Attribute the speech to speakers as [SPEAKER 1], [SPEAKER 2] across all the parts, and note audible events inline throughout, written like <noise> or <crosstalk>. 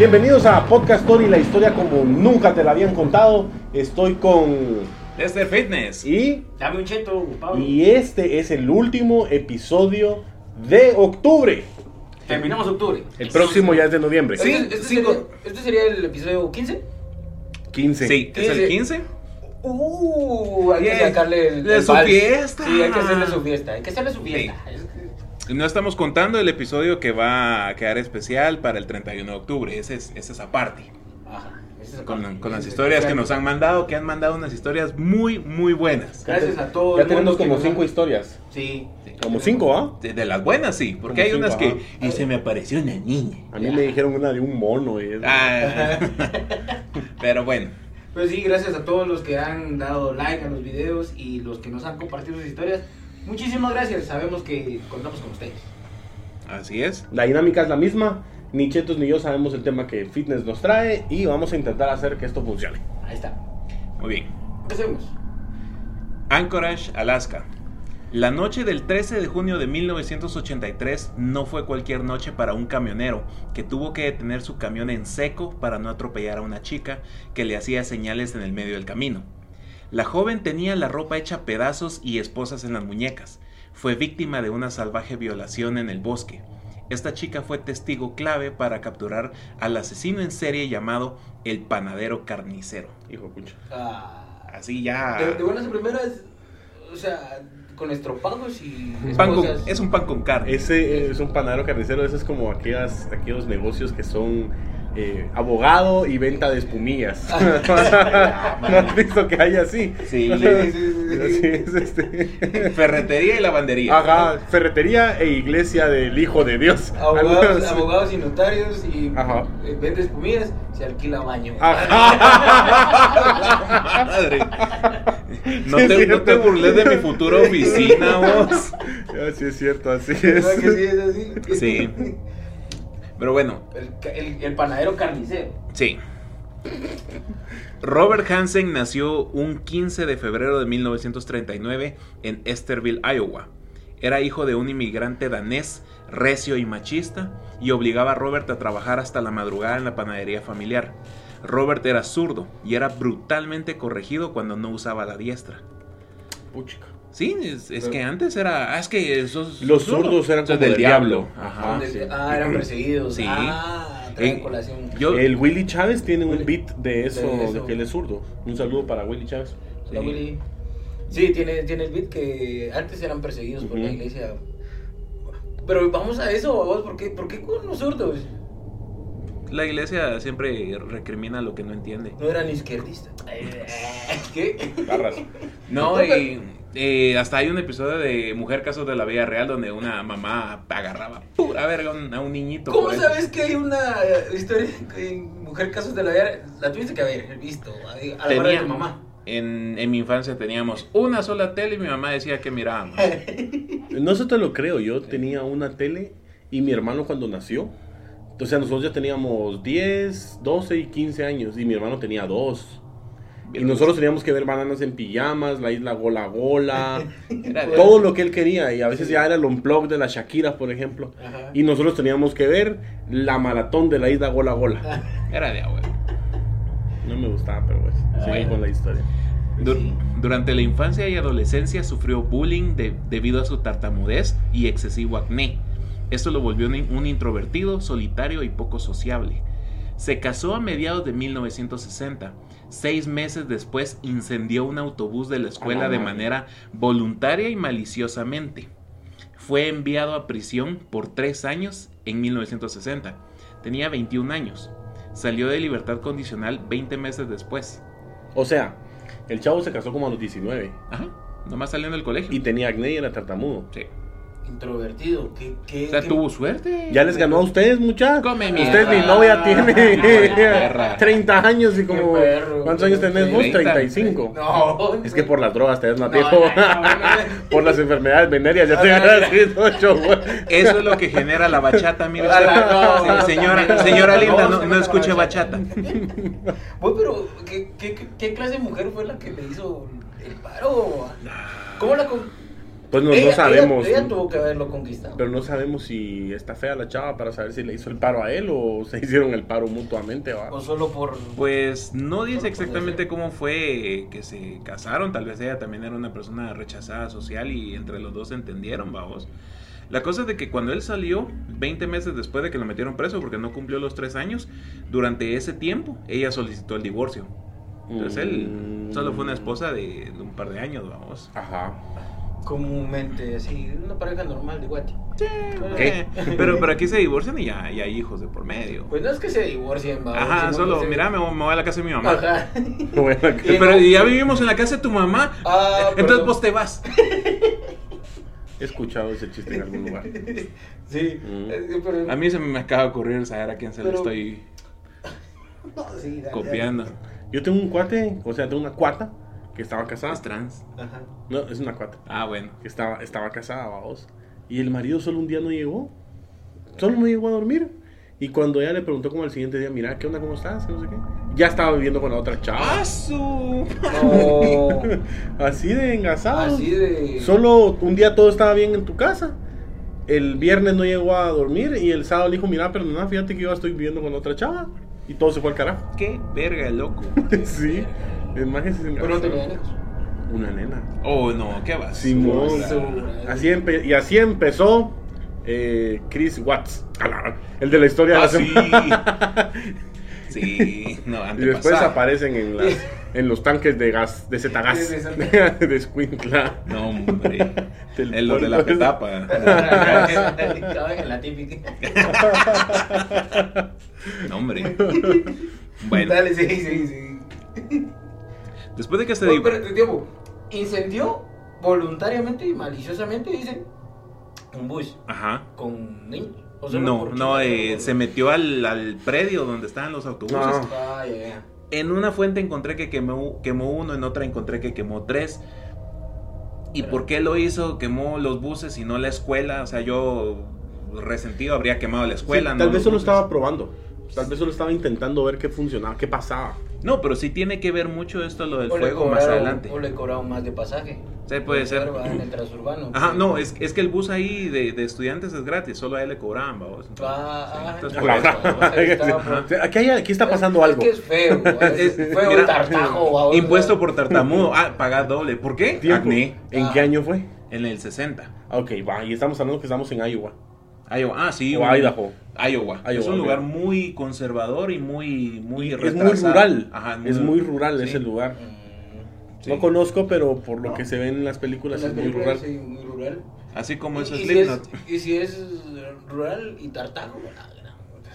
[SPEAKER 1] Bienvenidos a Podcast Story, la historia como nunca te la habían contado. Estoy con
[SPEAKER 2] Lester Fitness.
[SPEAKER 1] y
[SPEAKER 3] Dame un cheto, Pablo.
[SPEAKER 1] y este es el último episodio de octubre.
[SPEAKER 3] Terminamos octubre.
[SPEAKER 1] El próximo ya es de noviembre.
[SPEAKER 2] Sí,
[SPEAKER 3] Este, este
[SPEAKER 2] cinco.
[SPEAKER 3] sería, este sería el episodio 15.
[SPEAKER 1] 15.
[SPEAKER 2] Sí, es el 15.
[SPEAKER 3] Uh, hay que sacarle el,
[SPEAKER 2] De
[SPEAKER 3] el
[SPEAKER 2] su
[SPEAKER 3] vals.
[SPEAKER 2] fiesta.
[SPEAKER 3] Sí, hay que hacerle su fiesta. Hay que hacerle su fiesta.
[SPEAKER 2] No estamos contando el episodio que va a quedar especial para el 31 de octubre. Ese es, ese es aparte.
[SPEAKER 3] Ajá.
[SPEAKER 2] Con, con las historias que nos han mandado, que han mandado unas historias muy, muy buenas.
[SPEAKER 3] Gracias a todos.
[SPEAKER 1] Ya tenemos como cinco historias.
[SPEAKER 3] Sí.
[SPEAKER 1] Como cinco, ¿ah?
[SPEAKER 2] De, de las buenas, sí. Porque
[SPEAKER 1] Como
[SPEAKER 2] hay unas
[SPEAKER 1] cinco,
[SPEAKER 2] que. Y se me apareció una niña.
[SPEAKER 1] A mí me dijeron una de un mono. y-
[SPEAKER 2] Ah, <laughs> pero bueno.
[SPEAKER 3] Pues sí, gracias a todos los que han dado like a los videos y los que nos han compartido sus historias. Muchísimas gracias. Sabemos que contamos con ustedes.
[SPEAKER 2] Así es.
[SPEAKER 1] La dinámica es la misma. Ni Chetos ni yo sabemos el tema que fitness nos trae y vamos a intentar hacer que esto funcione.
[SPEAKER 3] Ahí está.
[SPEAKER 2] Muy bien.
[SPEAKER 3] Empecemos.
[SPEAKER 2] Anchorage, Alaska. La noche del 13 de junio de 1983 no fue cualquier noche para un camionero que tuvo que detener su camión en seco para no atropellar a una chica que le hacía señales en el medio del camino. La joven tenía la ropa hecha pedazos y esposas en las muñecas. Fue víctima de una salvaje violación en el bosque. Esta chica fue testigo clave para capturar al asesino en serie llamado el panadero carnicero.
[SPEAKER 1] Hijo pucha.
[SPEAKER 3] Ah,
[SPEAKER 2] Así ya...
[SPEAKER 3] de, de buenas a primeras, o sea, con estropados y
[SPEAKER 2] Pan con- es un pan con carne.
[SPEAKER 1] Ese es un panadero carnicero, ese es como aquellas, aquellos negocios que son eh, abogado y venta de espumillas. <laughs> <laughs> ¿No has visto que hay así?
[SPEAKER 2] Sí.
[SPEAKER 3] Sí, sí, sí, sí.
[SPEAKER 1] Es este. <laughs>
[SPEAKER 2] Ferretería y lavandería.
[SPEAKER 1] Ajá, ferretería e iglesia del Hijo de Dios.
[SPEAKER 3] Abogados, abogados y notarios y
[SPEAKER 1] Ajá.
[SPEAKER 3] eh, vende espumillas, se alquila baño.
[SPEAKER 1] Ajá.
[SPEAKER 2] Madre. No
[SPEAKER 1] Sí,
[SPEAKER 2] te, no te burles de mi futura oficina, vos.
[SPEAKER 1] Así es cierto, así
[SPEAKER 3] ¿Verdad
[SPEAKER 1] es.
[SPEAKER 3] que sí es así?
[SPEAKER 2] Sí. Pero bueno,
[SPEAKER 3] El, ca- el, el panadero carnicero.
[SPEAKER 2] sí. Robert Hansen nació un 15 de febrero de 1939 en Esterville, Iowa. Era hijo de un inmigrante danés, recio y machista, y obligaba a Robert a trabajar hasta la madrugada en la panadería familiar. Robert era zurdo y era brutalmente corregido cuando no usaba la diestra.
[SPEAKER 1] Puchica.
[SPEAKER 2] Sí, es, es que antes era. Ah, es que esos.
[SPEAKER 1] Los zurdos eran como
[SPEAKER 2] del diablo.
[SPEAKER 1] diablo.
[SPEAKER 2] Ajá.
[SPEAKER 1] Ah, sí.
[SPEAKER 3] ah, eran perseguidos.
[SPEAKER 2] Sí.
[SPEAKER 3] Ah, traen
[SPEAKER 2] En-
[SPEAKER 3] colación.
[SPEAKER 2] yo-
[SPEAKER 1] El Willy Chávez tiene un beat de eso,
[SPEAKER 3] de
[SPEAKER 1] que él es zurdo. Un saludo para Willy Chávez.
[SPEAKER 3] Hola,
[SPEAKER 2] Sí.
[SPEAKER 3] Willy. Sí, tiene, tiene el beat que antes eran perseguidos por la iglesia. Pero vamos a eso, vos, ¿por qué, por qué con los zurdos?
[SPEAKER 2] La iglesia siempre recrimina lo que no entiende.
[SPEAKER 3] No eran izquierdistas. <laughs> ¿Qué?
[SPEAKER 1] Barras.
[SPEAKER 2] No, y eh, hasta hay un episodio de Mujer Casos de la Vida Real donde una mamá agarraba pura verga a un, a un niñito.
[SPEAKER 3] ¿Cómo
[SPEAKER 2] eso.
[SPEAKER 3] sabes que hay una eh, historia en Mujer Casos de la Vida? La tuviste que haber visto, a la de tu mamá.
[SPEAKER 2] En, en mi infancia teníamos una sola tele y mi mamá decía que mirábamos. <laughs>
[SPEAKER 1] No se te lo creo, yo tenía una tele y mi hermano cuando nació, sea, nosotros ya teníamos 10, 12 y 15 años y mi hermano tenía 2. Y nosotros teníamos que ver bananas en pijamas, la isla Gola Gola, <laughs>
[SPEAKER 2] Era de-
[SPEAKER 1] todo lo que él quería. Y a veces ya era el unplug de la Shakira, por ejemplo.
[SPEAKER 3] Ajá.
[SPEAKER 1] Y nosotros teníamos que ver la maratón de la isla Gola Gola. <laughs>
[SPEAKER 2] Era de abuelo.
[SPEAKER 1] No me gustaba, pero pues, sigue
[SPEAKER 2] Bueno.
[SPEAKER 1] con la historia.
[SPEAKER 2] Du-
[SPEAKER 3] Sí.
[SPEAKER 2] Durante la infancia y adolescencia sufrió bullying de- debido a su tartamudez y excesivo acné. Esto lo volvió un, introvertido, solitario y poco sociable. Se casó a mediados de 1960. Seis meses después incendió un autobús de la escuela de manera voluntaria y maliciosamente. Fue enviado a prisión por tres años en 1960. Tenía 21 años. Salió de libertad condicional 20 meses después.
[SPEAKER 1] O sea, el chavo se casó como a los 19
[SPEAKER 2] Ajá, nomás saliendo del colegio.
[SPEAKER 1] y tenía acné y era tartamudo.
[SPEAKER 2] Sí.
[SPEAKER 3] Introvertido. ¿Qué, qué,
[SPEAKER 2] O sea,
[SPEAKER 3] qué-
[SPEAKER 2] tuvo suerte.
[SPEAKER 1] Ya les ganó a ustedes, muchachos.
[SPEAKER 2] Come
[SPEAKER 1] Ustedes,
[SPEAKER 2] mierda.
[SPEAKER 1] mi novia tiene
[SPEAKER 2] perra. <laughs>
[SPEAKER 1] 30 años y como...
[SPEAKER 3] Perro.
[SPEAKER 1] ¿Cuántos años tenés vos?
[SPEAKER 2] 30.
[SPEAKER 1] 35.
[SPEAKER 3] No.
[SPEAKER 1] Es que por las drogas te ves más
[SPEAKER 3] No,
[SPEAKER 1] viejo.
[SPEAKER 3] no, no, no, no.
[SPEAKER 1] por las enfermedades venéreas ya te ganas
[SPEAKER 3] no.
[SPEAKER 1] haciendo show.
[SPEAKER 2] Eso es lo que genera la bachata, mire usted.
[SPEAKER 3] no, no,
[SPEAKER 2] Sí, señora, señora linda, no, escuche
[SPEAKER 3] la
[SPEAKER 2] bachata.
[SPEAKER 3] Bueno, pero ¿qué, qué, qué- qué clase de mujer fue la que le hizo el paro? ¿Cómo la con-
[SPEAKER 1] Pues no,
[SPEAKER 3] Ella-
[SPEAKER 1] no sabemos.
[SPEAKER 3] Ella, ella tuvo que haberlo conquistado.
[SPEAKER 1] Pero no sabemos si está fea la chava para saber si le hizo el paro a él o se <laughs> hicieron el paro mutuamente. ¿va?
[SPEAKER 3] O solo por.
[SPEAKER 2] Pues no dice exactamente cómo fue que se casaron. Tal vez ella también era una persona rechazada social y entre los dos se entendieron, vamos. La cosa es de que cuando él salió, 20 meses después de que lo metieron preso porque no cumplió los 3 años, durante ese tiempo ella solicitó el divorcio. Entonces él
[SPEAKER 1] Mm.
[SPEAKER 2] solo fue una esposa de, de un par de años, vamos.
[SPEAKER 1] Ajá.
[SPEAKER 3] Comúnmente, así, una pareja normal de guati.
[SPEAKER 2] Eh, <laughs> Pero, pero aquí se divorcian y ya, y hay hijos de por medio.
[SPEAKER 3] Pues no es que se divorcien, va.
[SPEAKER 2] Ajá, solo,
[SPEAKER 3] se-
[SPEAKER 2] mira, me voy, me voy a la casa de mi mamá.
[SPEAKER 3] Ajá. <laughs>
[SPEAKER 1] Bueno,
[SPEAKER 2] Pero
[SPEAKER 3] no-
[SPEAKER 2] ya vivimos en la casa de tu mamá.
[SPEAKER 3] Ah,
[SPEAKER 2] Entonces
[SPEAKER 3] perdón.
[SPEAKER 2] vos te vas. <laughs>
[SPEAKER 1] He escuchado ese chiste en algún lugar.
[SPEAKER 3] Sí,
[SPEAKER 1] Mm.
[SPEAKER 3] eh, pero.
[SPEAKER 2] A mí se me acaba de ocurrir saber a quién se lo estoy
[SPEAKER 3] No, sí, dale,
[SPEAKER 2] copiando.
[SPEAKER 1] Yo tengo un cuate, o sea, tengo una cuata que estaba casada.
[SPEAKER 2] Es trans.
[SPEAKER 3] Ajá.
[SPEAKER 1] No, es una cuata.
[SPEAKER 2] Ah, bueno.
[SPEAKER 1] Que estaba, estaba casada, vamos. Y el marido solo un día no llegó. Solo no llegó a dormir. Y cuando ella le preguntó como al siguiente día, mira, ¿qué onda? ¿Cómo estás? Que No sé qué. Ya estaba viviendo con la otra chava.
[SPEAKER 2] ¡Ah, su!
[SPEAKER 3] No. <laughs>
[SPEAKER 1] Así de engasado.
[SPEAKER 3] Así de.
[SPEAKER 1] Solo un día todo estaba bien en tu casa. El viernes no llegó a dormir y el sábado le dijo, mira, perdona, fíjate que yo estoy viviendo con otra chava. Y todo se fue al carajo.
[SPEAKER 2] ¡Qué verga, loco! <laughs>
[SPEAKER 1] sí. Es más que se
[SPEAKER 3] Pero tenían hijos.
[SPEAKER 1] Una nena.
[SPEAKER 2] Oh, no, ¿qué vas?
[SPEAKER 1] Simón. Así empe- y así empezó eh, Chris Watts. El de la historia de
[SPEAKER 2] Ah,
[SPEAKER 1] la
[SPEAKER 2] sí.
[SPEAKER 1] semana. <laughs>
[SPEAKER 2] Sí, no,
[SPEAKER 1] Y después aparecen en, las, en los tanques de gas, de <laughs> Zetagas, <laughs>
[SPEAKER 3] De-
[SPEAKER 1] Escuintla.
[SPEAKER 2] No, hombre.
[SPEAKER 1] Del
[SPEAKER 2] Es lo de la petapa.
[SPEAKER 3] En la típica.
[SPEAKER 2] No, hombre. Bueno,
[SPEAKER 3] Dale, sí, sí, sí.
[SPEAKER 2] Después de que se...
[SPEAKER 3] Pero, tiempo, incendió voluntariamente y maliciosamente, dicen, un bus
[SPEAKER 2] Ajá.
[SPEAKER 3] con niños. O solo
[SPEAKER 2] No, no, eh, se metió al, al predio donde estaban los autobuses.
[SPEAKER 1] No.
[SPEAKER 3] Ah, ya, ya.
[SPEAKER 2] En una fuente encontré que quemó, quemó uno, en otra encontré que quemó tres. ¿Y por qué lo hizo? Quemó los buses y no la escuela. O sea, yo resentido habría quemado la escuela.
[SPEAKER 1] Sí,
[SPEAKER 2] no
[SPEAKER 1] tal vez solo
[SPEAKER 2] buses.
[SPEAKER 1] estaba probando. Tal vez solo estaba intentando ver qué funcionaba, qué pasaba.
[SPEAKER 2] No, pero sí tiene que ver mucho esto lo del
[SPEAKER 3] O
[SPEAKER 2] fuego más adelante.
[SPEAKER 3] O le cobraron más de pasaje.
[SPEAKER 2] Sí, puede ser.
[SPEAKER 3] En el transurbano.
[SPEAKER 2] Ajá, no, es, es que el bus ahí de, de estudiantes es gratis, solo a él le cobraban, vamos.
[SPEAKER 3] Ah,
[SPEAKER 2] sí,
[SPEAKER 3] ah,
[SPEAKER 2] entonces
[SPEAKER 3] ya.
[SPEAKER 2] por eso.
[SPEAKER 3] Ajá, ahí estaba,
[SPEAKER 1] O <laughs> sea, aquí, hay- aquí está pasando
[SPEAKER 3] Es-
[SPEAKER 1] algo. <laughs>
[SPEAKER 3] Es que es feo. Es feo
[SPEAKER 2] Mira,
[SPEAKER 3] tartajo.
[SPEAKER 2] Impuesto por tartamudo. Ah, pagar doble. ¿Por qué?
[SPEAKER 1] Tiempo.
[SPEAKER 2] Acné.
[SPEAKER 1] ¿En
[SPEAKER 3] Ah.
[SPEAKER 1] qué año fue?
[SPEAKER 2] En el 60.
[SPEAKER 1] Ah, Ok, va, y estamos hablando que estamos en Iowa.
[SPEAKER 2] Iowa. Ah, sí.
[SPEAKER 1] O
[SPEAKER 2] un-
[SPEAKER 1] Idaho.
[SPEAKER 2] Iowa. es
[SPEAKER 1] Iowa,
[SPEAKER 2] un lugar muy conservador y muy, muy
[SPEAKER 1] Es muy rural.
[SPEAKER 2] Ajá,
[SPEAKER 1] es muy rural
[SPEAKER 2] sí.
[SPEAKER 1] ese lugar.
[SPEAKER 3] Mm,
[SPEAKER 2] Sí.
[SPEAKER 1] No conozco, pero por lo
[SPEAKER 3] No.
[SPEAKER 1] que se ve en las películas
[SPEAKER 3] las
[SPEAKER 1] es muy
[SPEAKER 3] películas,
[SPEAKER 1] rural.
[SPEAKER 3] sí, muy rural.
[SPEAKER 2] Así como eso
[SPEAKER 3] y,
[SPEAKER 2] es
[SPEAKER 3] si es, y si es rural y tartajo, no,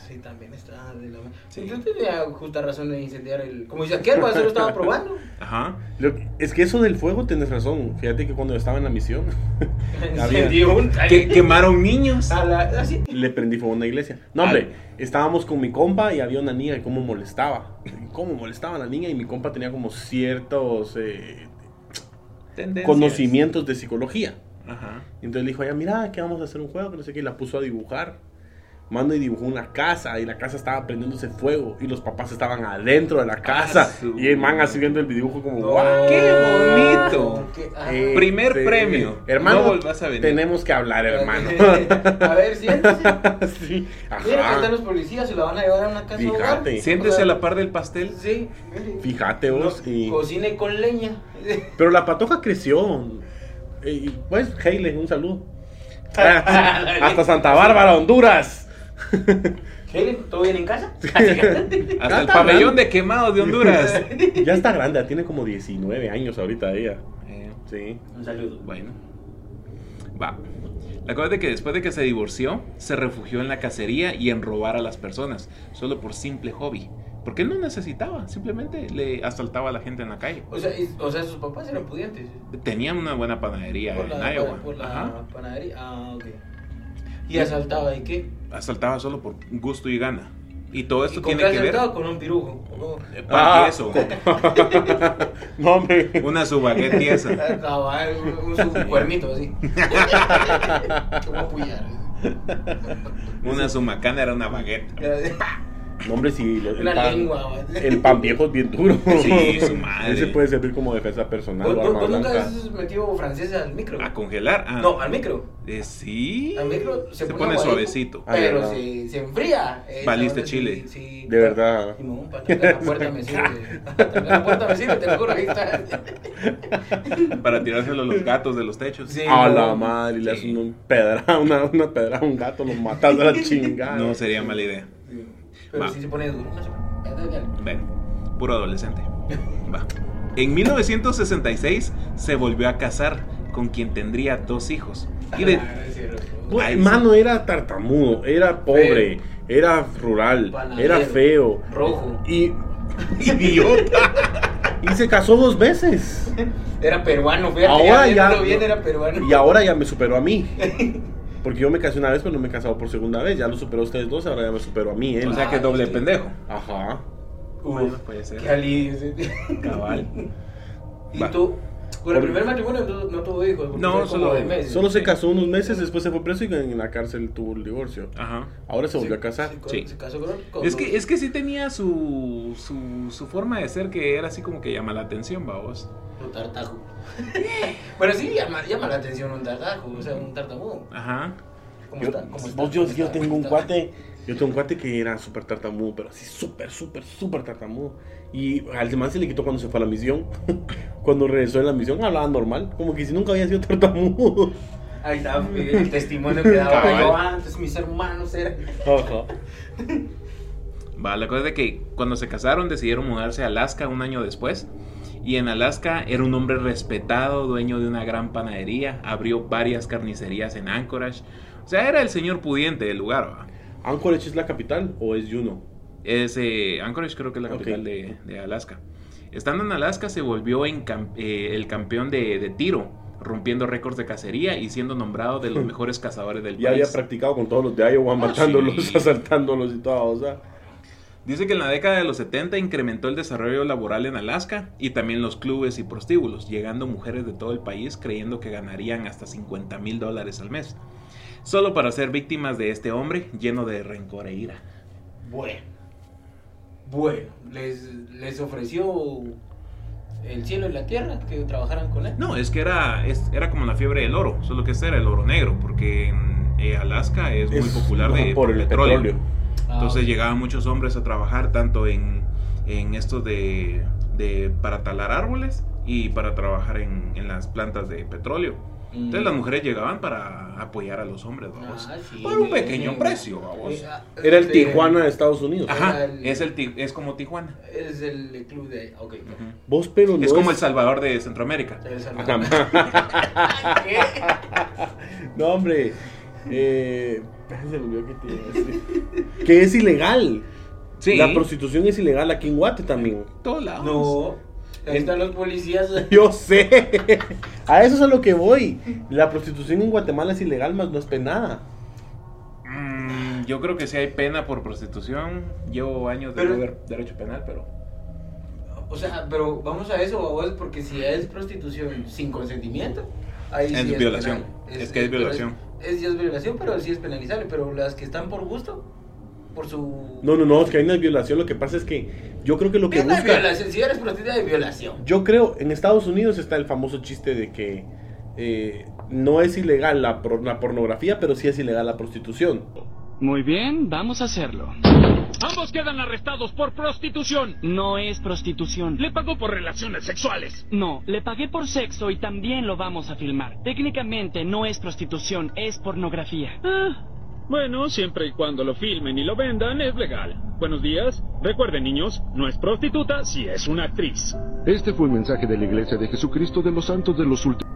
[SPEAKER 3] sí, también está de la...
[SPEAKER 2] Sí.
[SPEAKER 3] Entonces tenía justa razón de incendiar el... Como dice aquel, pues, se lo estaba probando. <laughs>
[SPEAKER 2] Ajá.
[SPEAKER 1] Lo- es que eso del fuego tienes razón. Fíjate que cuando estaba en la misión, <laughs> <laughs> Había-
[SPEAKER 3] Incendió un...
[SPEAKER 2] Que quemaron niños.
[SPEAKER 3] A la, así.
[SPEAKER 1] le prendí fuego a una iglesia. No, hombre, estábamos con mi compa y había una niña que cómo molestaba. Cómo molestaba a la niña y mi compa tenía como ciertos eh,
[SPEAKER 2] Tendencias.
[SPEAKER 1] conocimientos de psicología.
[SPEAKER 2] Ajá.
[SPEAKER 1] Y entonces le dijo, ya mira, que vamos a hacer un juego, que no sé qué, y la puso a dibujar. Mando y dibujó una casa y la casa estaba prendiéndose fuego y los papás estaban adentro de la casa
[SPEAKER 2] Ah, su-
[SPEAKER 1] y el man así viendo el dibujo como,
[SPEAKER 3] No.
[SPEAKER 1] ¡guau!
[SPEAKER 2] ¡Qué bonito!
[SPEAKER 3] Qué- ah.
[SPEAKER 1] Eh,
[SPEAKER 2] Primer
[SPEAKER 1] sí.
[SPEAKER 2] premio.
[SPEAKER 1] Hermano,
[SPEAKER 2] No volvás a venir.
[SPEAKER 1] tenemos que hablar, hermano.
[SPEAKER 3] a ver, siéntese. <laughs>
[SPEAKER 1] sí,
[SPEAKER 3] Mira que están los policías, se la van a llevar a una casa
[SPEAKER 1] Fíjate.
[SPEAKER 3] hogar.
[SPEAKER 2] Siéntese
[SPEAKER 3] O sea,
[SPEAKER 2] a la par del pastel.
[SPEAKER 3] Sí, mire.
[SPEAKER 1] Fíjate vos.
[SPEAKER 3] No,
[SPEAKER 1] y-
[SPEAKER 3] Cocine con leña. <laughs>
[SPEAKER 1] Pero la patoja creció. Eh, Y pues, Heile, un saludo. <laughs> Hasta Santa Bárbara, Honduras.
[SPEAKER 3] ¿Qué? ¿Todo bien en casa?
[SPEAKER 2] Hasta el pabellón
[SPEAKER 1] grande.
[SPEAKER 2] de quemados de Honduras.
[SPEAKER 1] ya está grande, tiene como 19 años ahorita ella.
[SPEAKER 2] Eh,
[SPEAKER 1] Sí.
[SPEAKER 3] Un saludo.
[SPEAKER 2] Bueno, va. La cosa es de que después de que se divorció, se refugió en la cacería y en robar a las personas, solo por simple hobby. Porque él no necesitaba, simplemente le asaltaba a la gente en la calle.
[SPEAKER 3] O sea, y- o sea, sus papás eran pudientes.
[SPEAKER 2] Tenían una buena panadería
[SPEAKER 3] Por
[SPEAKER 2] en
[SPEAKER 3] la,
[SPEAKER 2] Iowa.
[SPEAKER 3] por la
[SPEAKER 2] Ajá.
[SPEAKER 3] panadería. Ah, ok. Y asaltaba, ¿y qué?
[SPEAKER 2] Asaltaba solo por gusto y gana. Y todo esto
[SPEAKER 3] ¿Y con
[SPEAKER 2] tiene que ver?
[SPEAKER 3] Con un pirujo. Oh.
[SPEAKER 2] pan
[SPEAKER 1] Ah.
[SPEAKER 2] tieso, <laughs>
[SPEAKER 1] no, hombre.
[SPEAKER 2] una subaguette tiesa.
[SPEAKER 3] Ah, cabal, un, un- su <laughs> cuernito así. <laughs>
[SPEAKER 2] Una sumacana era una baguette.
[SPEAKER 1] No, hombre, sí, el
[SPEAKER 3] Una
[SPEAKER 1] pan,
[SPEAKER 3] lengua.
[SPEAKER 1] el pan viejo es bien duro. <laughs>
[SPEAKER 2] Sí, su madre.
[SPEAKER 1] Ese puede servir como defensa personal
[SPEAKER 3] ¿Vos,
[SPEAKER 1] o
[SPEAKER 3] vos-
[SPEAKER 1] arma
[SPEAKER 3] vos nunca has metido francesa al micro?
[SPEAKER 2] A congelar. Ah,
[SPEAKER 3] No, al micro.
[SPEAKER 2] eh, sí.
[SPEAKER 3] Al micro se,
[SPEAKER 2] Se
[SPEAKER 3] pone,
[SPEAKER 2] pone suavecito.
[SPEAKER 1] Ah,
[SPEAKER 3] Pero
[SPEAKER 1] verdad.
[SPEAKER 3] se, se enfría. Esa
[SPEAKER 2] Valiste
[SPEAKER 3] sí,
[SPEAKER 2] chile.
[SPEAKER 3] Sí,
[SPEAKER 1] De verdad.
[SPEAKER 3] Simón, para también la puerta me sirve. La puerta me sirve, te lo juro. Ahí está.
[SPEAKER 2] Para tirárselo a los gatos de los techos.
[SPEAKER 3] Sí.
[SPEAKER 1] A la madre, le haces una pedra, una, una pedra a un gato, lo matas a la <laughs> chingada.
[SPEAKER 2] No sería mala idea.
[SPEAKER 3] Sí. Pero si se pone duro, no se dale, dale.
[SPEAKER 2] Ven, puro adolescente. Va. En 1966 se volvió a casar con quien tendría dos hijos. Y de,
[SPEAKER 3] Ah.
[SPEAKER 1] Pues,
[SPEAKER 2] Ay,
[SPEAKER 1] mano, era tartamudo, era pobre, era rural,
[SPEAKER 3] Panadero.
[SPEAKER 1] era feo.
[SPEAKER 3] Rojo.
[SPEAKER 1] Y, <laughs>
[SPEAKER 2] idiota.
[SPEAKER 1] y se casó dos veces.
[SPEAKER 3] Era peruano, fíjate.
[SPEAKER 1] Ahora ya-
[SPEAKER 3] bien, era peruano.
[SPEAKER 1] Y ahora ya me superó a mí. <laughs> Porque yo me casé una vez, pero no me he casado por segunda vez. Ya lo superó a ustedes dos, ahora ya me superó a mí él.
[SPEAKER 2] O sea que doble pendejo.
[SPEAKER 1] Ajá.
[SPEAKER 3] Uf,
[SPEAKER 2] Bueno, puede ser.
[SPEAKER 3] Qué alivio. sí.
[SPEAKER 2] Cabal. <laughs>
[SPEAKER 3] ¿Y
[SPEAKER 2] Va.
[SPEAKER 3] tú? Con el primer matrimonio no, tuvo hijos. porque
[SPEAKER 2] No, solo-
[SPEAKER 3] de meses.
[SPEAKER 1] Solo se casó unos meses, después se fue preso y en la cárcel tuvo el divorcio.
[SPEAKER 2] Ajá.
[SPEAKER 1] Ahora se volvió
[SPEAKER 3] Sí,
[SPEAKER 1] a casar.
[SPEAKER 3] sí, con-
[SPEAKER 2] Sí.
[SPEAKER 3] Se casó con, con
[SPEAKER 2] Es que, es que sí tenía su, su, su forma de ser que era así como que llama la atención, vamos.
[SPEAKER 3] Un tartajo. <laughs> bueno, sí, llama, llama la atención un tartajo, o sea, un tartamudo.
[SPEAKER 2] Ajá.
[SPEAKER 3] ¿Cómo
[SPEAKER 1] Yo,
[SPEAKER 3] está? ¿Cómo está?
[SPEAKER 1] vos, yo,
[SPEAKER 3] ¿Cómo
[SPEAKER 1] yo
[SPEAKER 3] está?
[SPEAKER 1] tengo un
[SPEAKER 3] ¿Cómo está?
[SPEAKER 1] cuate, yo tengo un cuate que era súper tartamudo, pero así súper, súper, súper tartamudo. Y al demás se le quitó cuando se fue a la misión. <laughs> cuando regresó de la misión hablaba normal, como que si nunca había sido tartamudo. <laughs>
[SPEAKER 3] Ahí está el testimonio que daba
[SPEAKER 2] Cabal.
[SPEAKER 3] yo antes, mis hermanos eran.
[SPEAKER 1] Ajá.
[SPEAKER 2] Va, la cosa es de que cuando se casaron decidieron mudarse a Alaska un año después. Y en Alaska era un hombre respetado, dueño de una gran panadería, abrió varias carnicerías en Anchorage. O sea, era el señor pudiente del lugar. ¿va?
[SPEAKER 1] ¿Anchorage es la capital o es Juno?
[SPEAKER 2] Es, eh, Anchorage creo que es la capital de, de Alaska. Estando en Alaska se volvió en cam- eh, el campeón de, de tiro, rompiendo récords de cacería y siendo nombrado de los <laughs> mejores cazadores del
[SPEAKER 1] Ya había
[SPEAKER 2] país.
[SPEAKER 1] practicado con todos los de Iowa,
[SPEAKER 2] Ah,
[SPEAKER 1] matándolos,
[SPEAKER 2] sí. <laughs>
[SPEAKER 1] asaltándolos y todo. O sea,
[SPEAKER 2] Dice que en la década de los 70 incrementó el desarrollo laboral en Alaska y también los clubes y prostíbulos, llegando mujeres de todo el país creyendo que ganarían hasta 50 mil dólares al mes. Solo para ser víctimas de este hombre lleno de rencor e ira.
[SPEAKER 3] Bueno. Bueno, les, les ofreció el cielo y la tierra que trabajaran con él.
[SPEAKER 2] No, es que era, es- era como la fiebre del oro, solo que este era el oro negro, porque en eh, Alaska es muy popular de,
[SPEAKER 1] por el petróleo.
[SPEAKER 2] Entonces
[SPEAKER 3] ok.
[SPEAKER 2] llegaban muchos hombres a trabajar tanto en, en esto de, de para talar árboles y para trabajar en, en las plantas de petróleo. Entonces
[SPEAKER 3] Mm.
[SPEAKER 2] las mujeres llegaban para apoyar a los hombres, vamos.
[SPEAKER 3] Ah, sí,
[SPEAKER 2] por un pequeño
[SPEAKER 3] bien.
[SPEAKER 2] precio, vamos.
[SPEAKER 3] Eh, ah,
[SPEAKER 1] Era el
[SPEAKER 3] este,
[SPEAKER 1] Tijuana de Estados Unidos.
[SPEAKER 2] Ajá,
[SPEAKER 3] el-
[SPEAKER 2] es, el, es como Tijuana.
[SPEAKER 3] Es el club de. Ok.
[SPEAKER 2] Ujú.
[SPEAKER 1] Vos, pero no
[SPEAKER 2] Es como El Salvador de Centroamérica.
[SPEAKER 3] El. <laughs> <laughs> ¿Qué?
[SPEAKER 1] No, hombre. Eh, se me olvidó que te iba a decir. Que es ilegal.
[SPEAKER 2] Sí,
[SPEAKER 1] La prostitución es ilegal aquí en Guate también.
[SPEAKER 2] todos lados.
[SPEAKER 3] No. Ahí están los policías. <laughs>
[SPEAKER 1] Yo sé. A eso es a lo que voy. La prostitución en Guatemala es ilegal, más no es penada.
[SPEAKER 2] Mm, yo creo que sí hay pena por prostitución. Llevo años de
[SPEAKER 3] Pero-
[SPEAKER 2] no ver derecho penal, pero...
[SPEAKER 3] O sea, pero vamos a eso, vos, porque si es prostitución sin consentimiento, ahí
[SPEAKER 2] Es
[SPEAKER 3] sí
[SPEAKER 2] violación. Es que es violación.
[SPEAKER 3] Es, sí es violación, pero sí es penalizable. Pero las que están por gusto, por su.
[SPEAKER 1] No, no, no, es que hay una violación. Lo que pasa es que yo creo que lo que
[SPEAKER 3] Es una
[SPEAKER 1] busca.
[SPEAKER 3] violación. Si eres prostituta, es violación.
[SPEAKER 1] Yo creo, en Estados Unidos está el famoso chiste de que eh, no es ilegal la, por- la pornografía, pero sí es ilegal la prostitución.
[SPEAKER 4] Muy bien, vamos a hacerlo.
[SPEAKER 5] Ambos quedan arrestados por prostitución.
[SPEAKER 4] No es prostitución.
[SPEAKER 5] Le pagó por relaciones sexuales.
[SPEAKER 4] No, le pagué por sexo y también lo vamos a filmar. Técnicamente no es prostitución, es pornografía.
[SPEAKER 5] Ah, bueno, siempre y cuando lo filmen y lo vendan es legal. Buenos días. Recuerden, niños, no es prostituta si es una actriz.
[SPEAKER 6] Este fue un mensaje de la Iglesia de Jesucristo de los Santos de los Últimos.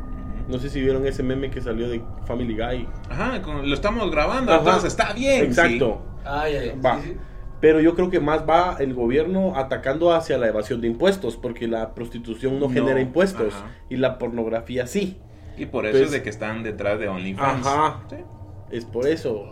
[SPEAKER 1] No sé si vieron ese meme que salió de Family Guy.
[SPEAKER 2] Ajá, con- lo estamos grabando,
[SPEAKER 1] Ajá.
[SPEAKER 2] entonces está bien.
[SPEAKER 1] Exacto.
[SPEAKER 3] Ay, ay, ay.
[SPEAKER 1] Va.
[SPEAKER 3] Sí, sí.
[SPEAKER 1] Pero yo creo que más va el gobierno atacando hacia la evasión de impuestos, porque la prostitución no,
[SPEAKER 2] No,
[SPEAKER 1] genera impuestos
[SPEAKER 2] ajá.
[SPEAKER 1] y la pornografía sí.
[SPEAKER 2] Y por eso
[SPEAKER 1] Pues-
[SPEAKER 2] es de que están detrás de OnlyFans.
[SPEAKER 1] Ajá.
[SPEAKER 2] Sí.
[SPEAKER 1] Es por eso.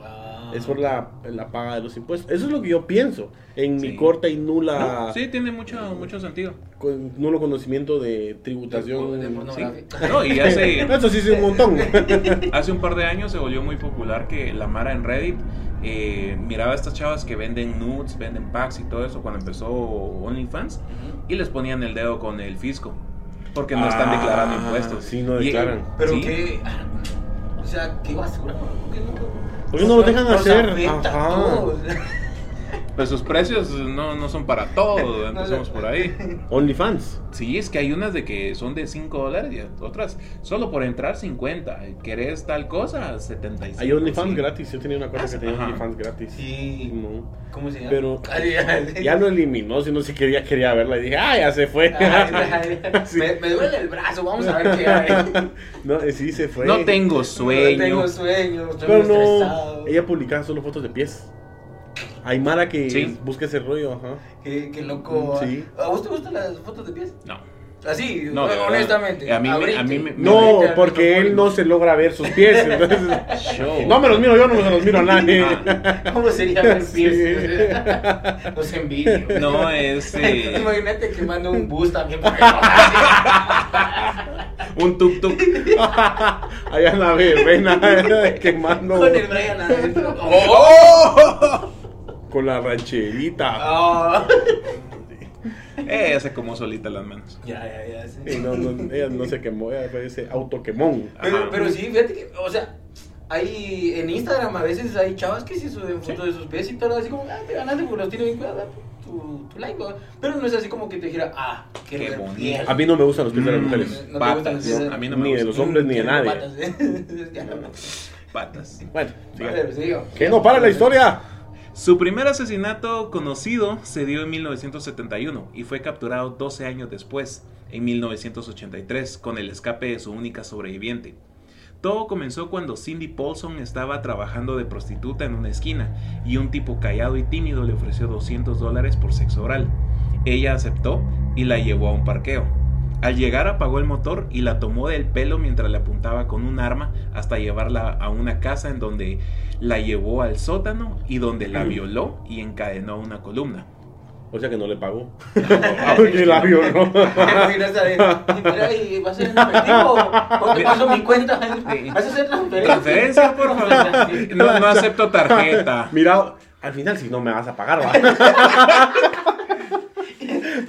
[SPEAKER 3] Ah, Ah.
[SPEAKER 1] Es por la, la paga de los impuestos. Eso es lo que yo pienso. En mi
[SPEAKER 2] Sí.
[SPEAKER 1] corta y nula,
[SPEAKER 2] No, sí, tiene mucho, mucho sentido.
[SPEAKER 1] con nulo conocimiento de tributación.
[SPEAKER 3] De
[SPEAKER 2] Sí.
[SPEAKER 3] pornografía.
[SPEAKER 2] No, y hace, <laughs>
[SPEAKER 1] Eso sí es un montón. <laughs>
[SPEAKER 2] hace un par de años se volvió muy popular que la Mara en Reddit eh, miraba a estas chavas que venden nudes, venden packs y todo eso cuando empezó OnlyFans y les ponían el dedo con el fisco porque no están
[SPEAKER 1] Ah,
[SPEAKER 2] declarando impuestos.
[SPEAKER 1] sí, no
[SPEAKER 2] Y-
[SPEAKER 1] declaran.
[SPEAKER 3] Pero
[SPEAKER 2] sí,
[SPEAKER 3] que. ah, O sea, qué basura. ¿Por qué no,
[SPEAKER 1] ¿Por qué no lo dejan hacer?
[SPEAKER 3] afecta
[SPEAKER 1] Ajá.
[SPEAKER 3] Todos.
[SPEAKER 2] Pues sus precios no, no son para todo, <laughs> empecemos por ahí.
[SPEAKER 1] OnlyFans.
[SPEAKER 2] Sí, es que hay unas de que son de 5 dólares y otras solo por entrar 50. ¿Querés tal cosa? 75.
[SPEAKER 1] Hay OnlyFans
[SPEAKER 2] sí.
[SPEAKER 1] gratis. Yo tenía una cosa que tenía
[SPEAKER 2] Ajá.
[SPEAKER 1] OnlyFans gratis.
[SPEAKER 3] Sí.
[SPEAKER 1] No.
[SPEAKER 3] ¿Cómo se llama?
[SPEAKER 1] Pero <laughs> ya lo eliminó. Si no, si quería, quería verla. Y dije, ah, ya se fue.
[SPEAKER 3] ay, <laughs> ay,
[SPEAKER 1] Sí.
[SPEAKER 3] me, me duele el brazo, vamos a ver qué hay.
[SPEAKER 1] no, eh, sí se fue.
[SPEAKER 2] No tengo sueño.
[SPEAKER 3] No tengo sueño, estoy
[SPEAKER 1] Pero no.
[SPEAKER 3] estresado.
[SPEAKER 1] Ella publicaba solo fotos de pies. Hay Mara que
[SPEAKER 2] Sí.
[SPEAKER 1] busca ese rollo, ajá.
[SPEAKER 3] Qué, qué loco.
[SPEAKER 1] Sí.
[SPEAKER 3] ¿A vos te gustan las fotos de pies?
[SPEAKER 2] No.
[SPEAKER 3] Así,
[SPEAKER 2] No, de verdad.
[SPEAKER 3] honestamente.
[SPEAKER 2] A mí a mí me-
[SPEAKER 1] No, porque él no se logra ver sus pies. <laughs> Entonces,
[SPEAKER 2] Show.
[SPEAKER 1] no me los miro yo, no me los miro a nadie. <laughs>
[SPEAKER 3] ¿Cómo sería ver
[SPEAKER 1] Sí.
[SPEAKER 3] pies? <laughs> Los envidio.
[SPEAKER 2] No, es. eh,
[SPEAKER 3] Imagínate que mando un bus también para que no
[SPEAKER 2] un tuk tuk.
[SPEAKER 1] Allá en la verbena quemando
[SPEAKER 3] Con el Brian adentro.
[SPEAKER 2] ¡Oh!
[SPEAKER 1] Con la rancherita.
[SPEAKER 3] Oh.
[SPEAKER 2] Eh, hace como solita las manos.
[SPEAKER 3] Ya, ya, ya. sí.
[SPEAKER 1] Sí, no, no, ella no se quemó, ella fue ese autoquemón.
[SPEAKER 3] Pero, pero sí, fíjate que, o sea, hay en Instagram a veces hay chavas que sí suben fotos de sus pies y todo así como, ah, te ganaste porque los tiene bien cuidados, tu, tu like, ¿no? pero no es así como que te dijera, ah, qué,
[SPEAKER 2] Qué bonito.
[SPEAKER 1] A mí no me gustan los pies de las
[SPEAKER 2] Mm.
[SPEAKER 1] mujeres.
[SPEAKER 3] No te
[SPEAKER 2] Patas.
[SPEAKER 3] gustan los pies de-
[SPEAKER 2] A mí no me
[SPEAKER 1] Ni de los hombres ni de
[SPEAKER 3] Quiero
[SPEAKER 1] nadie.
[SPEAKER 3] patas, <laughs> ¿eh? No.
[SPEAKER 2] Patas.
[SPEAKER 1] Bueno, siga.
[SPEAKER 3] Vale, sigo.
[SPEAKER 1] que no para la historia.
[SPEAKER 2] Su primer asesinato conocido se dio en 1971 y fue capturado 12 años después, en 1983, con el escape de su única sobreviviente. Todo comenzó cuando Cindy Paulson estaba trabajando de prostituta en una esquina y un tipo callado y tímido le ofreció 200 dólares por sexo oral. Ella aceptó y la llevó a un parqueo. Al llegar apagó el motor y la tomó del pelo mientras le apuntaba con un arma hasta llevarla a una casa en donde la llevó al sótano y donde la violó y encadenó a una columna.
[SPEAKER 1] O sea que no le pagó. <laughs> <laughs> Porque la violó. <laughs>
[SPEAKER 3] ¿y vas a qué paso mi cuenta? ¿Vas a hacer transferencia?
[SPEAKER 2] Transferencia, por favor. No, no acepto tarjeta.
[SPEAKER 1] Mira, al final si no me vas a pagar, va.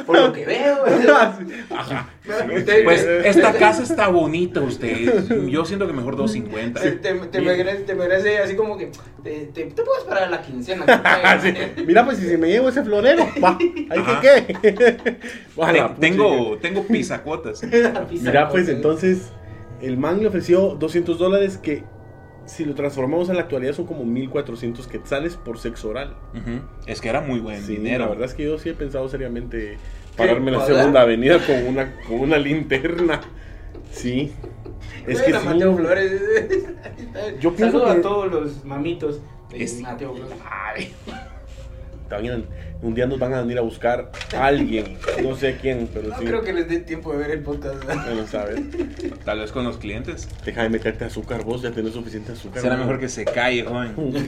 [SPEAKER 3] Por lo que veo. <laughs>
[SPEAKER 1] Ajá.
[SPEAKER 3] Usted-
[SPEAKER 2] Pues esta casa está bonita, usted. Yo siento que mejor 250.
[SPEAKER 3] Te, te, te merece, te merece así como que te, te, te puedes parar a la quincena. <laughs>
[SPEAKER 1] Sí. Mira, pues si se me llevo ese florero, va. ¿Ahí
[SPEAKER 2] Ajá.
[SPEAKER 1] que qué? <laughs>
[SPEAKER 2] Te- tengo,
[SPEAKER 1] pucha.
[SPEAKER 2] tengo pisacuotas.
[SPEAKER 1] Mira, pues entonces, el man le ofreció 200 dólares que, si lo transformamos en la actualidad, son como 1400 quetzales por sexo oral.
[SPEAKER 2] Es que era muy buen
[SPEAKER 1] Sí,
[SPEAKER 2] dinero.
[SPEAKER 1] la verdad es que yo sí he pensado seriamente pararme en la segunda avenida con una, con una linterna. Sí. Es que sí.
[SPEAKER 3] Mateo Flores. <laughs>
[SPEAKER 1] Yo pienso
[SPEAKER 3] Saludo
[SPEAKER 1] que-
[SPEAKER 3] a todos los mamitos de
[SPEAKER 2] Es-
[SPEAKER 3] Mateo Flores.
[SPEAKER 2] Ay,
[SPEAKER 1] También un día nos van a venir a buscar a alguien. No sé quién, pero
[SPEAKER 3] No
[SPEAKER 1] sí.
[SPEAKER 3] creo que les dé tiempo de ver el podcast. <laughs>
[SPEAKER 1] Bueno, sabes.
[SPEAKER 2] tal vez con los clientes.
[SPEAKER 1] Deja de meterte azúcar vos, ya tenés suficiente azúcar.
[SPEAKER 2] Será
[SPEAKER 1] ¿no?
[SPEAKER 2] mejor que se calle, joven. <laughs>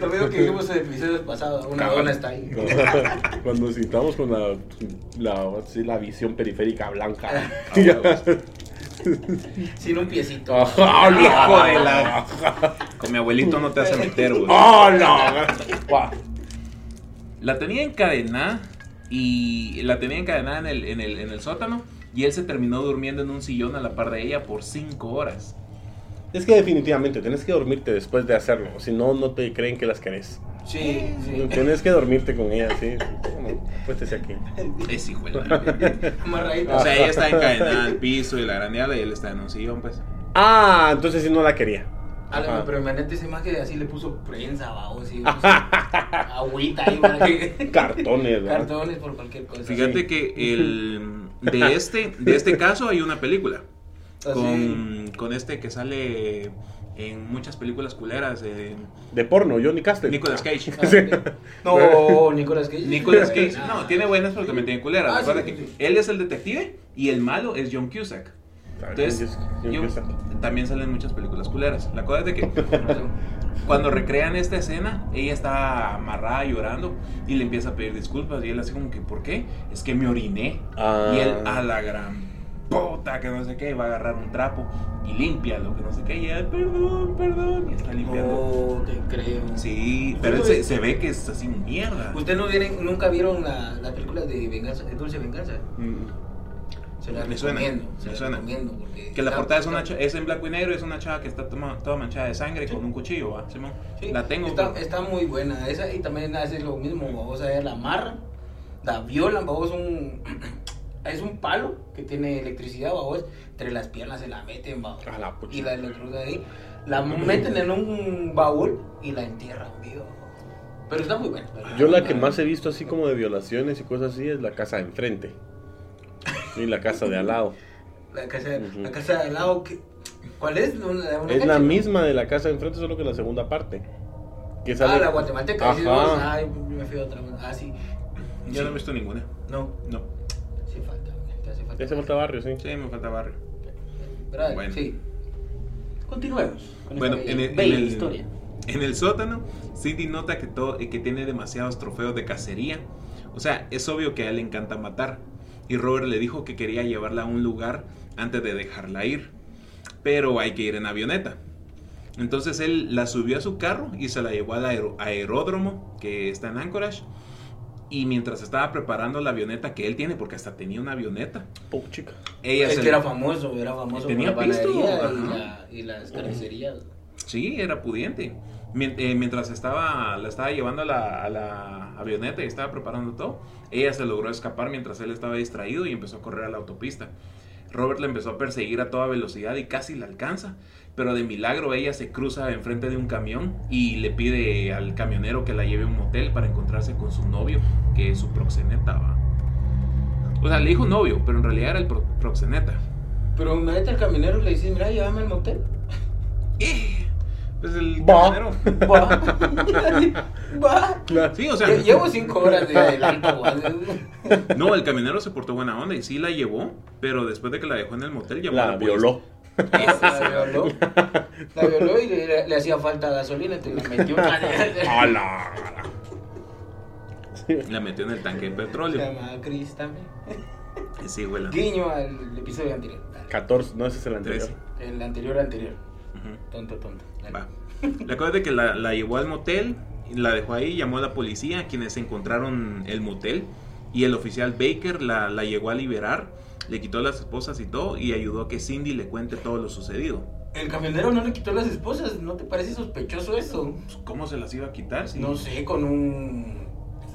[SPEAKER 3] Lo mismo que dijimos en episodios pasados. Una dona está ahí. <laughs>
[SPEAKER 1] Cuando, citamos con la, la, sí, la visión periférica blanca.
[SPEAKER 2] Ah.
[SPEAKER 3] Sin un piecito.
[SPEAKER 1] Ajá,
[SPEAKER 2] Hijo de la- Con mi abuelito no te hace meter, güey.
[SPEAKER 1] ¡Hola! Guau.
[SPEAKER 2] La tenía encadenada y la tenía encadenada en el, en, el, en el sótano y él se terminó durmiendo en un sillón a la par de ella por 5 horas.
[SPEAKER 1] Es que definitivamente tenés que dormirte después de hacerlo, si no, no te creen que las querés.
[SPEAKER 3] Sí, sí.
[SPEAKER 1] Tienes que dormirte con ella, sí. Bueno, Acuéstese aquí.
[SPEAKER 2] Es hijo de. <laughs> O sea, ella está encadenada al piso y la grandeada y él está en un sillón, pues.
[SPEAKER 1] Ah, entonces sí no la quería. Ajá.
[SPEAKER 3] pero imagínate esa imagen así le puso prensa, vamos, sí, <laughs> agüita ahí para <laughs> que...
[SPEAKER 1] Cartones, ¿verdad?
[SPEAKER 3] Cartones por cualquier cosa.
[SPEAKER 2] Fíjate que el, de, este, de este caso hay una película
[SPEAKER 3] Así.
[SPEAKER 2] con, con este que sale en muchas películas culeras. eh,
[SPEAKER 1] De porno, Johnny Castle.
[SPEAKER 2] Nicolas Cage.
[SPEAKER 3] Ah, <laughs> sí. No, Nicolas Cage.
[SPEAKER 2] Nicolas Cage, no, tiene buenas pero también tiene culeras.
[SPEAKER 3] Ah, sí,
[SPEAKER 2] que
[SPEAKER 3] sí.
[SPEAKER 2] él es el detective y el malo es John Cusack. Entonces,
[SPEAKER 1] yo- yo-
[SPEAKER 2] también salen muchas películas culeras. La cosa es de que <laughs> cuando recrean esta escena, ella está amarrada llorando y le empieza a pedir disculpas. Y él así como que, ¿por qué? Es que me oriné.
[SPEAKER 1] Ah.
[SPEAKER 2] Y él, a la gran puta, que no sé qué, va a agarrar un trapo y limpia lo que no sé qué. Y ella, perdón, perdón. Y está limpiando.
[SPEAKER 3] No, te creo.
[SPEAKER 2] Sí, pero él se, se ve que es así mierda.
[SPEAKER 3] ¿Ustedes no vieron, nunca vieron la, la película de Venganza, de Dulce Venganza?
[SPEAKER 1] Mm.
[SPEAKER 3] Se la
[SPEAKER 2] Me suena,
[SPEAKER 3] recomiendo. se
[SPEAKER 2] me
[SPEAKER 3] la
[SPEAKER 2] suena.
[SPEAKER 3] recomiendo porque
[SPEAKER 2] Que la portada es, una es en blanco y negro, es una chava que está toma- toda manchada de sangre con un cuchillo, ¿va? Simón?
[SPEAKER 3] Sí,
[SPEAKER 2] la tengo.
[SPEAKER 3] Está, está muy buena esa y también hace lo mismo, vamos a ver, la amarran, la violan, vamos un <clears throat> es un palo que tiene electricidad, vamos, entre las piernas se la meten, vamos,
[SPEAKER 1] A la pucha.
[SPEAKER 3] y la electrocutan ahí, la meten en un baúl y la entierran viva. Pero está muy buena.
[SPEAKER 1] Yo la que más he visto así como de violaciones y cosas así es la casa de enfrente. Y la casa de al lado.
[SPEAKER 3] La casa, la casa de al lado, que, ¿cuál es? Una- una
[SPEAKER 1] Es la misma de la casa de enfrente, solo que la segunda parte. Que
[SPEAKER 3] Ah, la guatemalteca.
[SPEAKER 1] Ajá.
[SPEAKER 3] vos, Ay, me fui a otra. Ah, sí.
[SPEAKER 2] Yo no he visto ninguna.
[SPEAKER 3] No,
[SPEAKER 2] No.
[SPEAKER 3] sí falta. Te hace falta.
[SPEAKER 1] Ya se falta barrio, sí.
[SPEAKER 2] Sí, me falta barrio.
[SPEAKER 3] ¿Verdad?
[SPEAKER 2] Bueno.
[SPEAKER 3] Sí. Continuemos. con
[SPEAKER 2] Bueno, en el, en el-
[SPEAKER 3] historia.
[SPEAKER 2] en el sótano, Cindy nota que, todo, que tiene demasiados trofeos de cacería. O sea, es obvio que a él le encanta matar. Y Robert le dijo que quería llevarla a un lugar antes de dejarla ir. Pero hay que ir en avioneta. Entonces él la subió a su carro y se la llevó al aeródromo que está en Anchorage. Y mientras estaba preparando la avioneta que él tiene, porque hasta tenía una avioneta,
[SPEAKER 1] Pum, chica.
[SPEAKER 2] ella
[SPEAKER 3] Es que
[SPEAKER 2] le-
[SPEAKER 3] era famoso, era famoso
[SPEAKER 2] Tenía
[SPEAKER 3] por la
[SPEAKER 2] pisto,
[SPEAKER 3] y, la- y las carnicerías.
[SPEAKER 2] Sí, era pudiente. Eh, mientras estaba, la estaba llevando a la, a la avioneta y estaba preparando todo, ella se logró escapar mientras él estaba distraído y empezó a correr a la autopista. Robert la empezó a perseguir a toda velocidad y casi la alcanza, pero de milagro ella se cruza enfrente de un camión y le pide al camionero que la lleve a un motel para encontrarse con su novio, que es su proxeneta. ¿va? O sea, le dijo novio, pero en realidad era el pro- proxeneta.
[SPEAKER 3] Pero imagínate al camionero y le dice, mira, llévame al motel.
[SPEAKER 2] Pues el
[SPEAKER 1] Va.
[SPEAKER 2] camionero...
[SPEAKER 3] Va. Va.
[SPEAKER 1] Claro.
[SPEAKER 2] Sí, o sea...
[SPEAKER 3] Lle- Llevo cinco horas de adelanto.
[SPEAKER 2] No, el camionero se portó buena onda y sí la llevó, pero después de que la dejó en el motel llamó a
[SPEAKER 1] La
[SPEAKER 2] la policía.
[SPEAKER 1] violó.
[SPEAKER 3] La violó. La violó y le, le hacía falta gasolina, entonces le metió una.
[SPEAKER 1] ¡Hala! <laughs>
[SPEAKER 2] La metió en el tanque de
[SPEAKER 3] Se
[SPEAKER 2] petróleo.
[SPEAKER 3] llama Chris también.
[SPEAKER 2] Sí, güey. la-
[SPEAKER 3] Guiño al episodio anterior.
[SPEAKER 1] 14, no, ese es el anterior.
[SPEAKER 2] Trece.
[SPEAKER 3] El anterior anterior. Tonto, tonto.
[SPEAKER 2] Va. La cosa es de que la, la llevó al motel, la dejó ahí, llamó a la policía, quienes encontraron el motel. Y el oficial Baker la, la llegó a liberar, le quitó las esposas y todo, y ayudó a que Cindy le cuente todo lo sucedido.
[SPEAKER 3] El camionero no le quitó las esposas, ¿no te parece sospechoso eso?
[SPEAKER 2] Pues, ¿Cómo se las iba a quitar? Si-
[SPEAKER 3] No sé, con un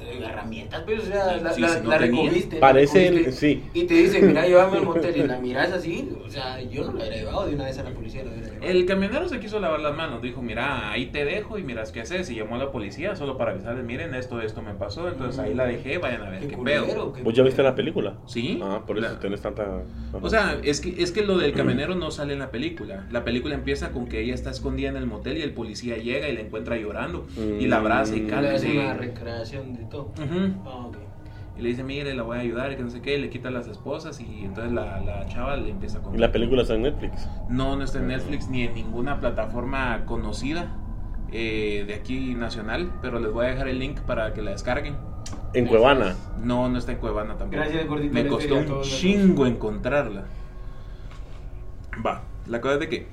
[SPEAKER 3] eh, herramientas, pues, o sea, la,
[SPEAKER 2] Sí,
[SPEAKER 3] la,
[SPEAKER 2] si no
[SPEAKER 3] la
[SPEAKER 2] tenía.
[SPEAKER 3] recogiste. la
[SPEAKER 1] Parece, sí.
[SPEAKER 3] Y te dice, mira, <laughs> llévame al motel y la miras así, o sea, yo no la hubiera llevado de una vez a la policía.
[SPEAKER 2] El camionero se quiso lavar las manos, dijo, mira, ahí te dejo y miras qué haces. Y llamó a la policía solo para avisarles, miren, esto, esto me pasó. Entonces ahí la dejé, vayan a ver qué,
[SPEAKER 3] culero,
[SPEAKER 2] pedo.
[SPEAKER 3] qué
[SPEAKER 1] ¿Vos ya viste la película?
[SPEAKER 2] Sí.
[SPEAKER 1] Ah, por eso tenés tanta...
[SPEAKER 2] O sea, es que, es que lo del <clears throat> camionero no sale en la película. La película empieza con que ella está escondida en el motel y el policía llega y la encuentra llorando. Y la abraza y
[SPEAKER 1] Mm.
[SPEAKER 2] Cálmese.
[SPEAKER 3] hace una recreación de todo.
[SPEAKER 2] Ujú.
[SPEAKER 3] Ah, ok.
[SPEAKER 2] Y le dice, mire, la voy a ayudar y que no sé qué. Y le quita las esposas y entonces la, la chava le empieza a
[SPEAKER 1] Y
[SPEAKER 2] contar.
[SPEAKER 1] la película está en Netflix.
[SPEAKER 2] No, no está en Netflix ni en ninguna plataforma conocida eh, de aquí nacional, pero les voy a dejar el link para que la descarguen.
[SPEAKER 1] En Cuevana.
[SPEAKER 2] No, no está en Cuevana tampoco.
[SPEAKER 3] Gracias, gordito,
[SPEAKER 2] Me costó un chingo encontrarla. Va, la cosa es de que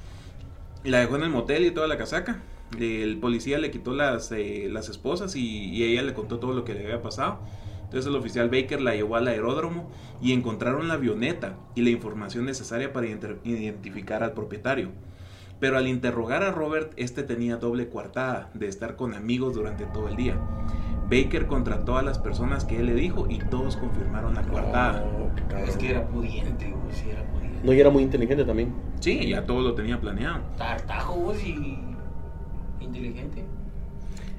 [SPEAKER 2] la dejó en el motel y toda la casaca. El policía le quitó las, eh, las esposas y, y ella le contó todo lo que le había pasado. Entonces el oficial Baker la llevó al aeródromo y encontraron la avioneta y la información necesaria para ident- identificar al propietario. Pero al interrogar a Robert, este tenía doble coartada de estar con amigos durante todo el día. Baker contrató a las personas que él le dijo y todos confirmaron la coartada.
[SPEAKER 1] Oh.
[SPEAKER 3] Es que era pudiente, güey, sí, era pudiente.
[SPEAKER 1] No, y era muy inteligente también.
[SPEAKER 2] Sí, ya todo lo tenía planeado.
[SPEAKER 3] Tartajo, vos, y inteligente.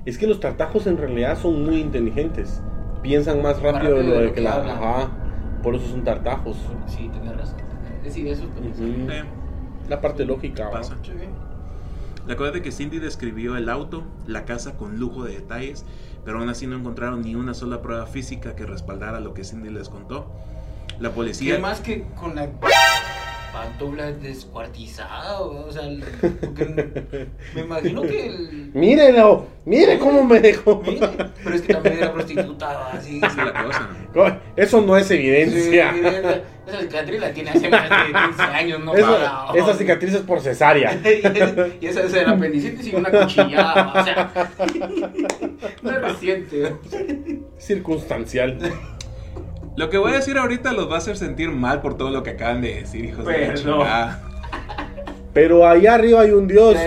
[SPEAKER 1] Es que los tartajos en realidad son muy inteligentes. Piensan más rápido,
[SPEAKER 3] rápido
[SPEAKER 1] de lo
[SPEAKER 3] de lo
[SPEAKER 1] que
[SPEAKER 3] que
[SPEAKER 1] la...
[SPEAKER 3] hablan.
[SPEAKER 1] Ajá. Por eso son tartajos.
[SPEAKER 3] Sí, tenés razón. Es decir, eso también.
[SPEAKER 1] Ujú.
[SPEAKER 2] Eh,
[SPEAKER 1] La parte lógica.
[SPEAKER 2] pasa.
[SPEAKER 3] Sí.
[SPEAKER 2] La cosa es de que Cindy describió el auto, la casa con lujo de detalles, pero aún así no encontraron ni una sola prueba física que respaldara lo que Cindy les contó. La policía...
[SPEAKER 3] ¿Qué más que con la. Pantufla descuartizada, o sea, el- porque me imagino que el... <laughs>
[SPEAKER 1] Mírelo, mire cómo me dejó.
[SPEAKER 3] Mire, pero es que también era prostituta, así. <laughs>
[SPEAKER 2] Es la cosa.
[SPEAKER 1] Eso no es
[SPEAKER 3] Sí,
[SPEAKER 1] evidencia.
[SPEAKER 3] esa, esa cicatriz la tiene hace más de 15 años, no
[SPEAKER 1] Esa,
[SPEAKER 3] para-
[SPEAKER 1] esa cicatriz es por cesárea. <laughs>
[SPEAKER 3] y esa es el apendicitis y una cuchillada, o sea, no es reciente.
[SPEAKER 1] Circunstancial.
[SPEAKER 2] Lo que voy a decir ahorita los va a hacer sentir mal por todo lo que acaban de decir, hijos de la chingada.
[SPEAKER 1] Pero allá arriba hay un Dios.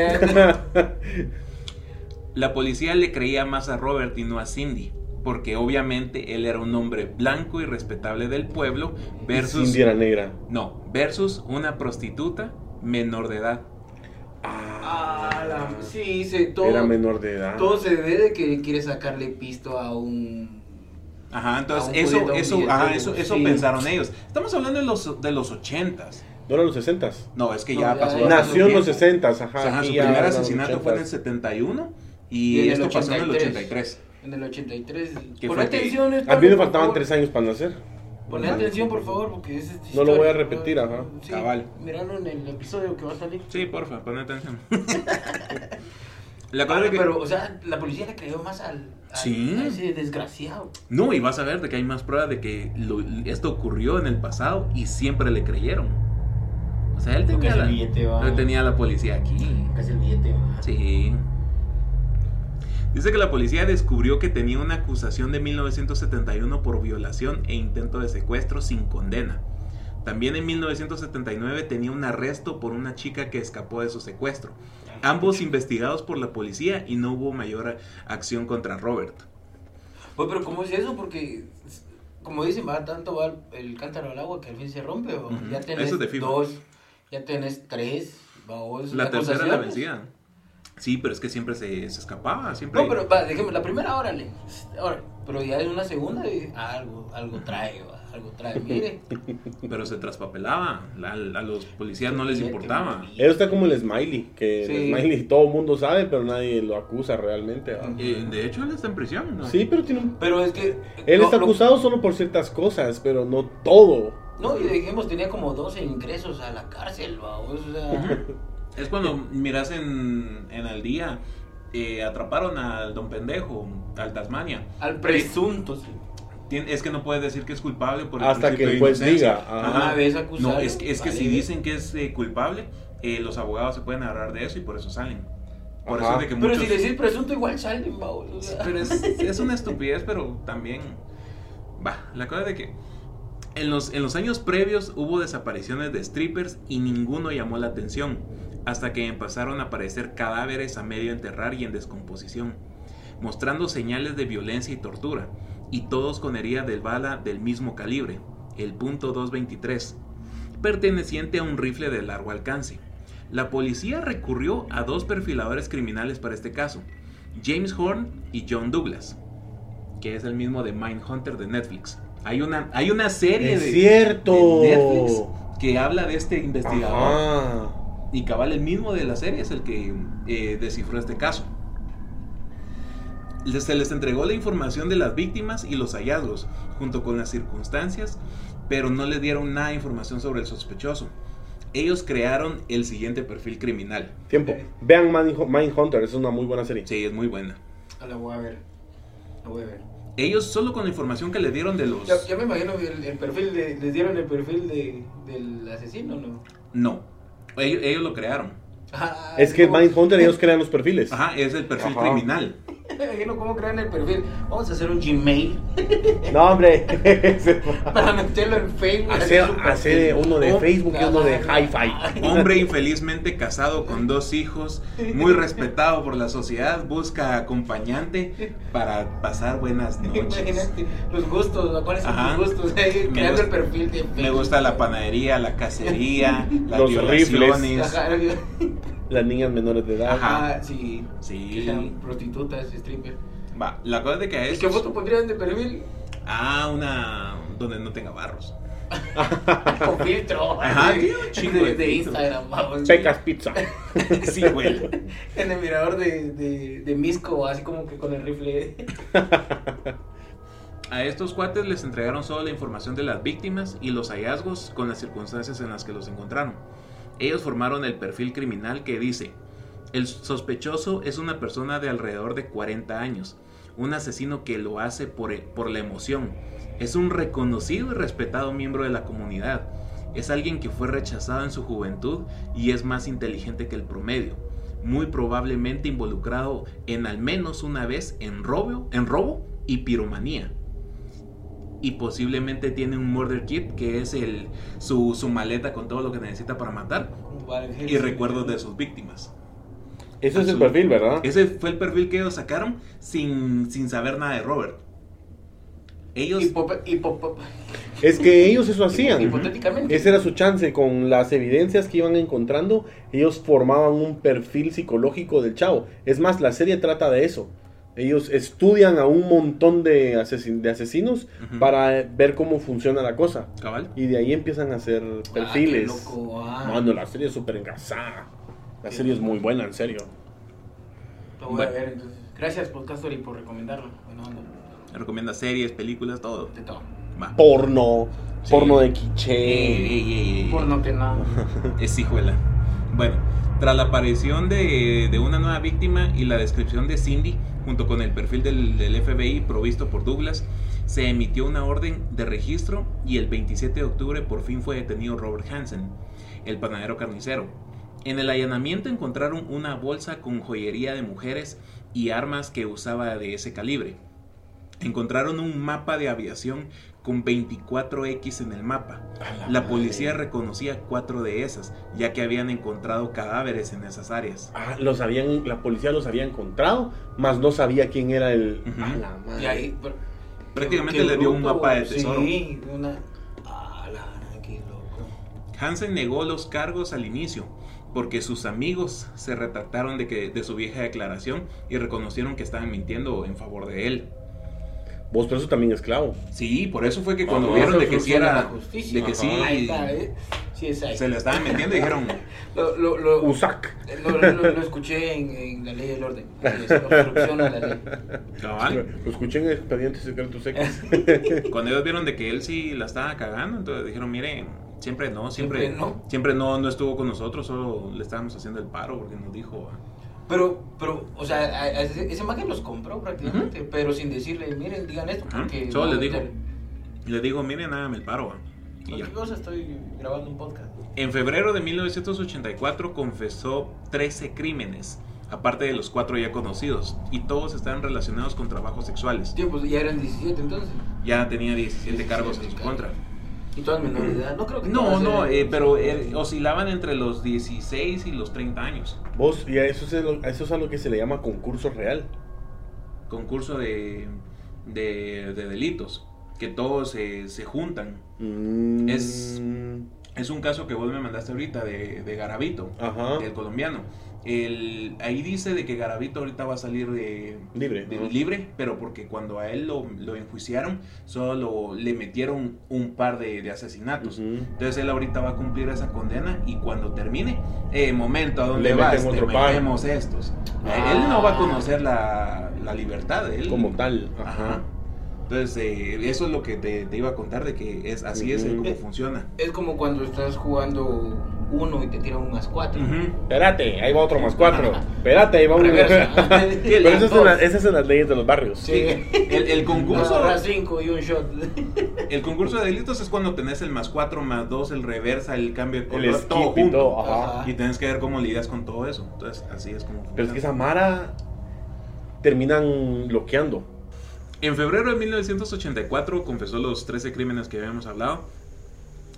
[SPEAKER 2] La policía le creía más a Robert y no a Cindy, porque obviamente él era un hombre blanco y respetable del pueblo versus
[SPEAKER 1] Cindy era negra.
[SPEAKER 2] no, versus una prostituta menor de edad.
[SPEAKER 3] Ah, la- sí, se, todo,
[SPEAKER 1] Era menor de edad.
[SPEAKER 3] todo se debe de que quiere sacarle pisto a un...
[SPEAKER 2] Ajá, entonces eso eso ajá, eso eso
[SPEAKER 3] sí.
[SPEAKER 2] pensaron ellos. Estamos hablando de los de los 80s.
[SPEAKER 1] No eran los 60
[SPEAKER 2] No, es que
[SPEAKER 3] No,
[SPEAKER 2] ya
[SPEAKER 3] ya-
[SPEAKER 2] pasó.
[SPEAKER 3] ya
[SPEAKER 1] Nació en los
[SPEAKER 2] tiempo.
[SPEAKER 1] 60
[SPEAKER 2] O
[SPEAKER 1] ajá.
[SPEAKER 2] sea, ajá, su
[SPEAKER 1] ya
[SPEAKER 2] primer asesinato fue en el
[SPEAKER 1] 80s.
[SPEAKER 2] 71 y,
[SPEAKER 3] Y el
[SPEAKER 2] esto pasó en el
[SPEAKER 3] 83.
[SPEAKER 2] 83.
[SPEAKER 3] En el 83.
[SPEAKER 2] ¿Qué
[SPEAKER 3] Pon
[SPEAKER 2] fue que-
[SPEAKER 3] atención.
[SPEAKER 1] A mí me faltaban
[SPEAKER 3] favor.
[SPEAKER 1] 3 años para nacer.
[SPEAKER 3] Pon atención, por favor, porque es
[SPEAKER 1] No lo voy a repetir, ajá.
[SPEAKER 3] Sí,
[SPEAKER 2] Cabal.
[SPEAKER 3] Míralo en el episodio que va a salir.
[SPEAKER 2] Sí, porfa, pon atención. <laughs> La
[SPEAKER 3] Ah,
[SPEAKER 2] cosa es que
[SPEAKER 3] Pero, o sea, la policía le creyó más al, al-
[SPEAKER 2] Sí.
[SPEAKER 3] a ese desgraciado.
[SPEAKER 2] no, y vas a ver de que hay más pruebas de que lo- esto ocurrió en el pasado y siempre le creyeron. O sea, él tenía
[SPEAKER 3] es el
[SPEAKER 2] la,
[SPEAKER 3] billete, va.
[SPEAKER 2] él tenía la policía aquí.
[SPEAKER 3] Casi el billete. va.
[SPEAKER 2] Sí. Dice que la policía descubrió que tenía una acusación de 1971 por violación e intento de secuestro sin condena. También en 1979 tenía un arresto por una chica que escapó de su secuestro. Ambos investigados por la policía y no hubo mayor acción contra Robert.
[SPEAKER 3] Oye, pero ¿cómo es eso? Porque, como dicen, va tanto va el, cántaro al agua que al fin se rompe. ¿o?
[SPEAKER 2] Ujú.
[SPEAKER 3] Ya tenés
[SPEAKER 2] es de
[SPEAKER 3] dos, ya tenés tres. ¿va? ¿O es
[SPEAKER 2] La tercera la vencida. Sí, pero es que siempre se, se escapaba. Siempre...
[SPEAKER 3] No, pero va, dejemos, la primera, órale. Ahora, pero ya en una segunda, y algo, algo trae, va, algo trae. Mire. <laughs>
[SPEAKER 2] Pero se traspapelaba. La- a los policías no les importaba.
[SPEAKER 1] Eso está como el Smiley, que
[SPEAKER 3] Sí.
[SPEAKER 1] el Smiley todo el mundo sabe, pero nadie lo acusa realmente.
[SPEAKER 2] de hecho, él está en prisión. ¿no?
[SPEAKER 1] Sí, pero tiene un...
[SPEAKER 3] Pero es que.
[SPEAKER 1] Él
[SPEAKER 3] lo-
[SPEAKER 1] está
[SPEAKER 3] lo-
[SPEAKER 1] acusado solo por ciertas cosas, pero no todo.
[SPEAKER 3] No, y dejemos, tenía como 12 ingresos a la cárcel, va, o sea.
[SPEAKER 2] Es cuando miras en, en Al Día, eh, atraparon al don pendejo, al Tasmania.
[SPEAKER 3] al presunto, sí.
[SPEAKER 2] Es que no puedes decir que es culpable por
[SPEAKER 1] Hasta
[SPEAKER 2] principio
[SPEAKER 1] que el juez diga, ajá.
[SPEAKER 3] Una vez acusado.
[SPEAKER 2] No, es que, es que si dicen que es eh, culpable, eh, los abogados se pueden agarrar de eso y por eso salen. Por
[SPEAKER 1] Ajá.
[SPEAKER 2] eso es de que
[SPEAKER 3] Pero si decís presunto, igual salen, va, o sea.
[SPEAKER 2] Pero es, <laughs> es una estupidez, pero también... Va, la cosa es de que en los, en los años previos hubo desapariciones de strippers y ninguno llamó la atención, hasta que empezaron a aparecer cadáveres a medio enterrar y en descomposición, mostrando señales de violencia y tortura, y todos con herida de bala del mismo calibre, el punto .223, perteneciente a un rifle de largo alcance. La policía recurrió a dos perfiladores criminales para este caso, James Horn y John Douglas, que es el mismo de Mindhunter de Netflix. Hay una, hay una serie
[SPEAKER 1] Es
[SPEAKER 2] de,
[SPEAKER 1] cierto.
[SPEAKER 2] de Netflix que habla de este investigador.
[SPEAKER 1] Ajá.
[SPEAKER 2] Y cabal, el mismo de la serie es el que eh, descifró este caso. Se les entregó la información de las víctimas y los hallazgos, junto con las circunstancias, pero no les dieron nada de información sobre el sospechoso. Ellos crearon el siguiente perfil criminal.
[SPEAKER 1] Tiempo. Vean Mind- Mindhunter, es una muy buena serie.
[SPEAKER 2] Sí, es muy buena.
[SPEAKER 3] Ah, La voy a ver. La voy a ver.
[SPEAKER 2] Ellos solo con la información que le dieron de los...
[SPEAKER 3] Ya, ya me imagino que el, el perfil de, les dieron el perfil de, del asesino, ¿no?
[SPEAKER 2] No, ellos, ellos lo crearon.
[SPEAKER 3] Ah,
[SPEAKER 1] Es que
[SPEAKER 3] ¿cómo-
[SPEAKER 1] Mindhunter ellos <laughs> crean los perfiles.
[SPEAKER 2] Ajá, es el perfil
[SPEAKER 1] Ajá.
[SPEAKER 2] criminal.
[SPEAKER 3] Me imagino cómo crean el perfil. Vamos a hacer un Gmail <laughs>
[SPEAKER 1] No, hombre. <laughs>
[SPEAKER 3] para meterlo en Facebook.
[SPEAKER 1] Hacer- uno de Facebook y uno de. Hi-Fi. <laughs>
[SPEAKER 2] Hombre infelizmente casado con dos hijos, muy respetado por la sociedad, busca acompañante para pasar buenas noches.
[SPEAKER 3] Imagínate los gustos, ¿cuáles son
[SPEAKER 2] Ajá.
[SPEAKER 3] tus gustos?
[SPEAKER 2] Me
[SPEAKER 3] creando el perfil de
[SPEAKER 2] Me
[SPEAKER 3] Facebook.
[SPEAKER 2] gusta la panadería, la cacería, las
[SPEAKER 1] Los
[SPEAKER 2] violaciones.
[SPEAKER 3] Ajá,
[SPEAKER 1] Las niñas menores de edad.
[SPEAKER 2] Ajá.
[SPEAKER 3] ajá, sí.
[SPEAKER 2] Sí.
[SPEAKER 3] Que sean prostitutas, stripper.
[SPEAKER 2] Va, la cosa de que a
[SPEAKER 3] ¿Y
[SPEAKER 2] eso.
[SPEAKER 3] qué foto pondrían de perfil?
[SPEAKER 2] Ah, una donde no tenga barros. <laughs>
[SPEAKER 3] Con filtro.
[SPEAKER 2] Ajá, chingo
[SPEAKER 3] de,
[SPEAKER 2] de
[SPEAKER 3] de
[SPEAKER 2] filtros.
[SPEAKER 3] Instagram, vamos.
[SPEAKER 1] Pecas Pizza. <laughs>
[SPEAKER 2] sí, güey. <laughs>
[SPEAKER 3] En el mirador de, de, de Misco, así como que con el rifle.
[SPEAKER 2] A estos cuates les entregaron solo la información de las víctimas y los hallazgos con las circunstancias en las que los encontraron. Ellos formaron el perfil criminal que dice, el sospechoso es una persona de alrededor de 40 años, un asesino que lo hace por, e, por la emoción. Es un reconocido y respetado miembro de la comunidad. Es alguien que fue rechazado en su juventud y es más inteligente que el promedio. Muy probablemente involucrado en al menos una vez en robo, en robo y piromanía. Y posiblemente tiene un murder kit que es el, su, su maleta con todo lo que necesita para matar y recuerdos de sus víctimas.
[SPEAKER 1] Ese es el perfil, ¿verdad?
[SPEAKER 2] Ese fue el perfil que ellos sacaron sin, sin saber nada de Robert. Ellos...
[SPEAKER 3] Hipo- hipo-
[SPEAKER 1] Es que ellos eso hacían.
[SPEAKER 3] Hipotéticamente.
[SPEAKER 1] Ese era su chance. Con las evidencias que iban encontrando, ellos formaban un perfil psicológico del chavo. Es más, la serie trata de eso. Ellos estudian a un montón de, asesin- de asesinos para ver cómo funciona la cosa.
[SPEAKER 2] Cabal.
[SPEAKER 1] Y de ahí empiezan a hacer
[SPEAKER 3] Ah,
[SPEAKER 1] perfiles.
[SPEAKER 3] loco, ah.
[SPEAKER 1] Mano, la serie es súper engrasada. La serie es muy buena, en serio.
[SPEAKER 3] Lo voy
[SPEAKER 2] Bueno.
[SPEAKER 3] a ver entonces. Gracias, Podcastory, por recomendarlo. Bueno.
[SPEAKER 2] Recomienda series, películas, todo.
[SPEAKER 3] De todo.
[SPEAKER 2] Va.
[SPEAKER 1] Porno,
[SPEAKER 2] Sí.
[SPEAKER 1] porno de quiche.
[SPEAKER 2] ey, ey, ey.
[SPEAKER 3] Por no que nada.
[SPEAKER 2] Es hijuela. Bueno, tras la aparición de, de una nueva víctima y la descripción de Cindy, junto con el perfil del, del FBI provisto por Douglas, se emitió una orden de registro y el 27 de octubre por fin fue detenido Robert Hansen, el panadero carnicero. En el allanamiento encontraron una bolsa con joyería de mujeres y armas que usaba de ese calibre. Encontraron un mapa de aviación con 24X en el mapa. La policía reconocía cuatro de esas, ya que habían encontrado cadáveres en esas áreas.
[SPEAKER 1] Ah, los habían, la policía los había encontrado, mas no sabía quién era el.
[SPEAKER 2] Ujú.
[SPEAKER 1] A la madre.
[SPEAKER 3] Y ahí. pero-
[SPEAKER 2] Prácticamente
[SPEAKER 3] qué
[SPEAKER 2] le dio un mapa de tesoro.
[SPEAKER 3] Sí, una. Ah, la gran, qué loco.
[SPEAKER 2] Hansen negó los cargos al inicio, porque sus amigos se retractaron de, que, de su vieja declaración y reconocieron que estaban mintiendo en favor de él.
[SPEAKER 1] Vos preso también esclavo.
[SPEAKER 2] Sí, por eso fue que cuando
[SPEAKER 1] Ajá.
[SPEAKER 2] vieron de que sí era, de que sí,
[SPEAKER 3] Ahí está, ¿eh? Sí, es ahí.
[SPEAKER 2] se le estaban mintiendo y dijeron, <laughs>
[SPEAKER 3] Lo, lo, lo,
[SPEAKER 1] Usac.
[SPEAKER 3] lo, lo- lo escuché en, en la ley del orden. <laughs> Es obstrucción a la ley.
[SPEAKER 2] cabal.
[SPEAKER 1] Lo escuché en Expedientes Secretos X. <laughs>
[SPEAKER 2] Cuando ellos vieron de que él sí la estaba cagando, entonces dijeron, miren, siempre no, siempre,
[SPEAKER 3] Siempre no.
[SPEAKER 2] siempre no, no estuvo con nosotros, solo le estábamos haciendo el paro porque nos dijo,
[SPEAKER 3] Pero, pero, o sea, a- a ese, ese mago los compró prácticamente, pero sin decirle, miren, digan esto, porque...
[SPEAKER 2] solo
[SPEAKER 3] no
[SPEAKER 2] les
[SPEAKER 3] voy a
[SPEAKER 2] dijo.
[SPEAKER 3] meter-
[SPEAKER 2] y le digo, miren, hágame el paro. ah". Y ya.
[SPEAKER 3] Cualquier cosa estoy grabando un podcast.
[SPEAKER 2] En febrero de 1984 confesó 13 crímenes, aparte de los cuatro ya conocidos, y todos estaban relacionados con trabajos sexuales.
[SPEAKER 3] Tío, pues ya eran 17 entonces.
[SPEAKER 2] Ya tenía 17 cargos en su
[SPEAKER 3] 17
[SPEAKER 2] contra.
[SPEAKER 3] Y todas menores de edad. No creo que
[SPEAKER 2] No, eh, pero eh, oscilaban entre los 16 y los 30 años.
[SPEAKER 1] Vos, y a eso, es lo- a eso es a lo que se le llama concurso real.
[SPEAKER 2] Concurso de, de, de delitos, que todos se, se juntan.
[SPEAKER 1] Mm,
[SPEAKER 2] Es- Es un caso que vos me mandaste ahorita de, de Garavito,
[SPEAKER 1] Ajá.
[SPEAKER 2] del colombiano. El, ahí dice de que Garavito ahorita va a salir de,
[SPEAKER 1] Libre.
[SPEAKER 2] de- libre, pero porque cuando a él lo, lo enjuiciaron, solo le metieron un par de, de asesinatos.
[SPEAKER 1] Ujú.
[SPEAKER 2] Entonces él ahorita va a cumplir esa condena y cuando termine, eh, momento, ¿a dónde
[SPEAKER 1] Le
[SPEAKER 2] vas? Te metemos estos. Eh,
[SPEAKER 3] Ah.
[SPEAKER 2] Él no va a conocer la, la libertad, él.
[SPEAKER 1] Como tal. Ajá.
[SPEAKER 2] Ajá. Entonces, eh, eso es lo que te, te iba a contar de que es así es eh, como funciona.
[SPEAKER 3] Es como cuando estás jugando uno y te tiran un más cuatro.
[SPEAKER 2] Ujú.
[SPEAKER 1] Espérate, ahí va otro más cuatro. <laughs> Espérate, ahí va un.
[SPEAKER 3] Reversa. <laughs>
[SPEAKER 1] Pero esas son, las, esas son las leyes de los barrios.
[SPEAKER 3] Sí.
[SPEAKER 2] El, el concurso
[SPEAKER 3] Agarra cinco y un shot. <laughs>
[SPEAKER 2] el concurso de delitos es cuando tenés el más 4, más 2, el reversa, el cambio de
[SPEAKER 1] El
[SPEAKER 2] color,
[SPEAKER 1] skip
[SPEAKER 2] todo
[SPEAKER 1] y
[SPEAKER 2] junto.
[SPEAKER 1] todo, ajá.
[SPEAKER 2] Y tenés que ver cómo lidias con todo eso. Entonces, así es como
[SPEAKER 1] Pero es que
[SPEAKER 2] funciona.
[SPEAKER 1] esa Mara terminan bloqueando.
[SPEAKER 2] En febrero de 1984 confesó los 13 crímenes que habíamos hablado.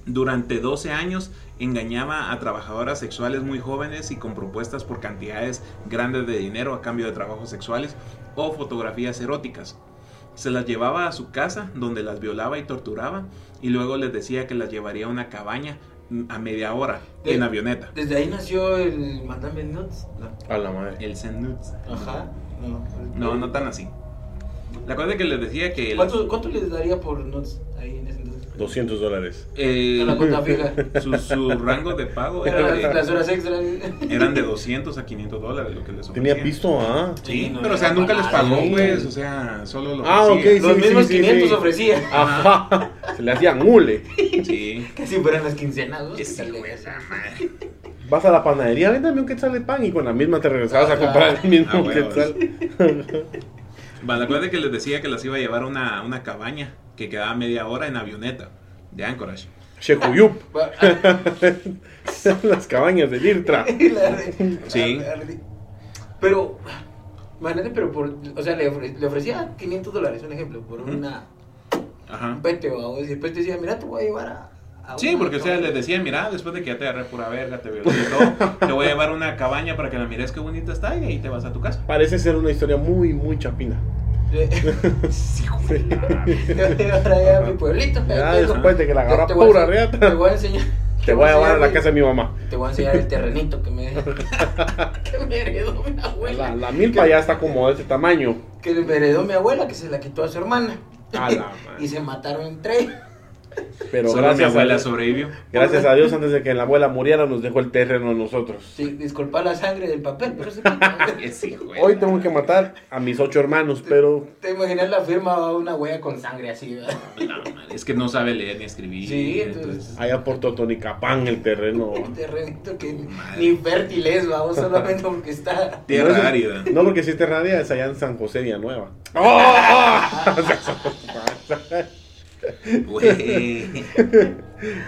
[SPEAKER 2] Durante 12 años engañaba a trabajadoras sexuales muy jóvenes y con propuestas por cantidades grandes de dinero a cambio de trabajos sexuales o fotografías eróticas. Se las llevaba a su casa donde las violaba y torturaba y luego les decía que las llevaría a una cabaña a media hora en
[SPEAKER 3] De-
[SPEAKER 2] avioneta.
[SPEAKER 3] Desde ahí nació el Madame Nuts. No.
[SPEAKER 1] A la madre.
[SPEAKER 2] El Zen Nuts.
[SPEAKER 3] Ajá. No,
[SPEAKER 2] No, no tan así. La cosa es que les decía que... las-
[SPEAKER 3] ¿Cuánto, ¿Cuánto les daría por Nuts ahí en?
[SPEAKER 1] 200 dólares.
[SPEAKER 2] Eh,
[SPEAKER 3] A la cuenta fija. <laughs>
[SPEAKER 2] su, su rango de pago
[SPEAKER 3] Era
[SPEAKER 2] de-
[SPEAKER 3] las horas extras.
[SPEAKER 2] eran de 200 a 500 dólares lo que les
[SPEAKER 1] Tenía
[SPEAKER 2] ofrecían.
[SPEAKER 1] pisto, ah.
[SPEAKER 2] Sí,
[SPEAKER 3] Sí, no
[SPEAKER 2] pero o sea, nunca les pagó, pues, o sea, solo lo
[SPEAKER 1] Ah,
[SPEAKER 2] ofrecía.
[SPEAKER 1] ok,
[SPEAKER 3] Los
[SPEAKER 1] sí,
[SPEAKER 3] mismos
[SPEAKER 1] sí,
[SPEAKER 3] 500
[SPEAKER 1] sí.
[SPEAKER 3] ofrecía.
[SPEAKER 1] Ajá. <laughs> Se le hacían mule.
[SPEAKER 2] Sí.
[SPEAKER 3] Que si fueran las quincenas. ¿no?
[SPEAKER 2] Madre.
[SPEAKER 1] Vas a la panadería, véndame un quetzal de pan y con la misma te regresabas a
[SPEAKER 3] Ajá.
[SPEAKER 1] comprar el mismo
[SPEAKER 2] Ah, huevos.
[SPEAKER 1] quetzal. <laughs>
[SPEAKER 2] Va, la cosa es que les decía que las iba a llevar a una, una cabaña que quedaba media hora en avioneta de Anchorage.
[SPEAKER 1] Shekuyup. <laughs>
[SPEAKER 3] Va-
[SPEAKER 1] Las cabañas de Lirtra. <laughs>
[SPEAKER 2] Sí.
[SPEAKER 3] Pero, imagínate, pero por, o sea, le, ofre- le ofrecía 500 dólares, un ejemplo, por una,
[SPEAKER 2] Ajá.
[SPEAKER 3] un pete, o y después te decía, mira, te voy a llevar a... a
[SPEAKER 2] Sí, porque o sea,
[SPEAKER 3] cabaña".
[SPEAKER 2] les decía, mira, después de que ya te agarré pura verga, te violé todo, te voy a llevar a una cabaña para que la mires qué bonita está y ahí te vas a tu casa.
[SPEAKER 1] Parece ser una historia muy, muy chapina.
[SPEAKER 2] Sí, güey.
[SPEAKER 3] Te voy a mi pueblito.
[SPEAKER 1] Ya después de que la agarra pura reata.
[SPEAKER 3] Te voy a enseñar.
[SPEAKER 1] Te voy a llevar a la casa de mi mamá.
[SPEAKER 3] Te voy a enseñar el terrenito que me, <laughs> que me heredó mi abuela.
[SPEAKER 1] La, la milpa ya está como de este tamaño.
[SPEAKER 3] Que me heredó mi abuela, que se la quitó a su hermana.
[SPEAKER 1] A la <laughs>
[SPEAKER 3] y se mataron entre ellos.
[SPEAKER 1] Pero
[SPEAKER 2] Solo mi
[SPEAKER 1] gracias
[SPEAKER 2] abuela
[SPEAKER 1] a,
[SPEAKER 2] sobrevivió.
[SPEAKER 1] gracias a Dios, antes de que la abuela muriera, nos dejó el terreno a nosotros.
[SPEAKER 3] Sí, disculpa la sangre del papel, pero se <laughs>
[SPEAKER 2] de
[SPEAKER 1] Hoy tengo que matar a mis ocho hermanos, pero
[SPEAKER 3] Te imaginas la firma a una huella con sangre así,
[SPEAKER 2] madre, Es que no sabe leer ni escribir.
[SPEAKER 3] Sí,
[SPEAKER 2] entonces...
[SPEAKER 3] entonces-
[SPEAKER 1] allá por Totonicapán el terreno.
[SPEAKER 3] Un terrenito que ni fértil es, vamos, solamente porque está.
[SPEAKER 2] Tierra
[SPEAKER 1] No,
[SPEAKER 2] árida.
[SPEAKER 1] No, porque si es terraria es allá en San José Villanueva. <laughs> ¡Oh! <laughs>
[SPEAKER 2] Güey.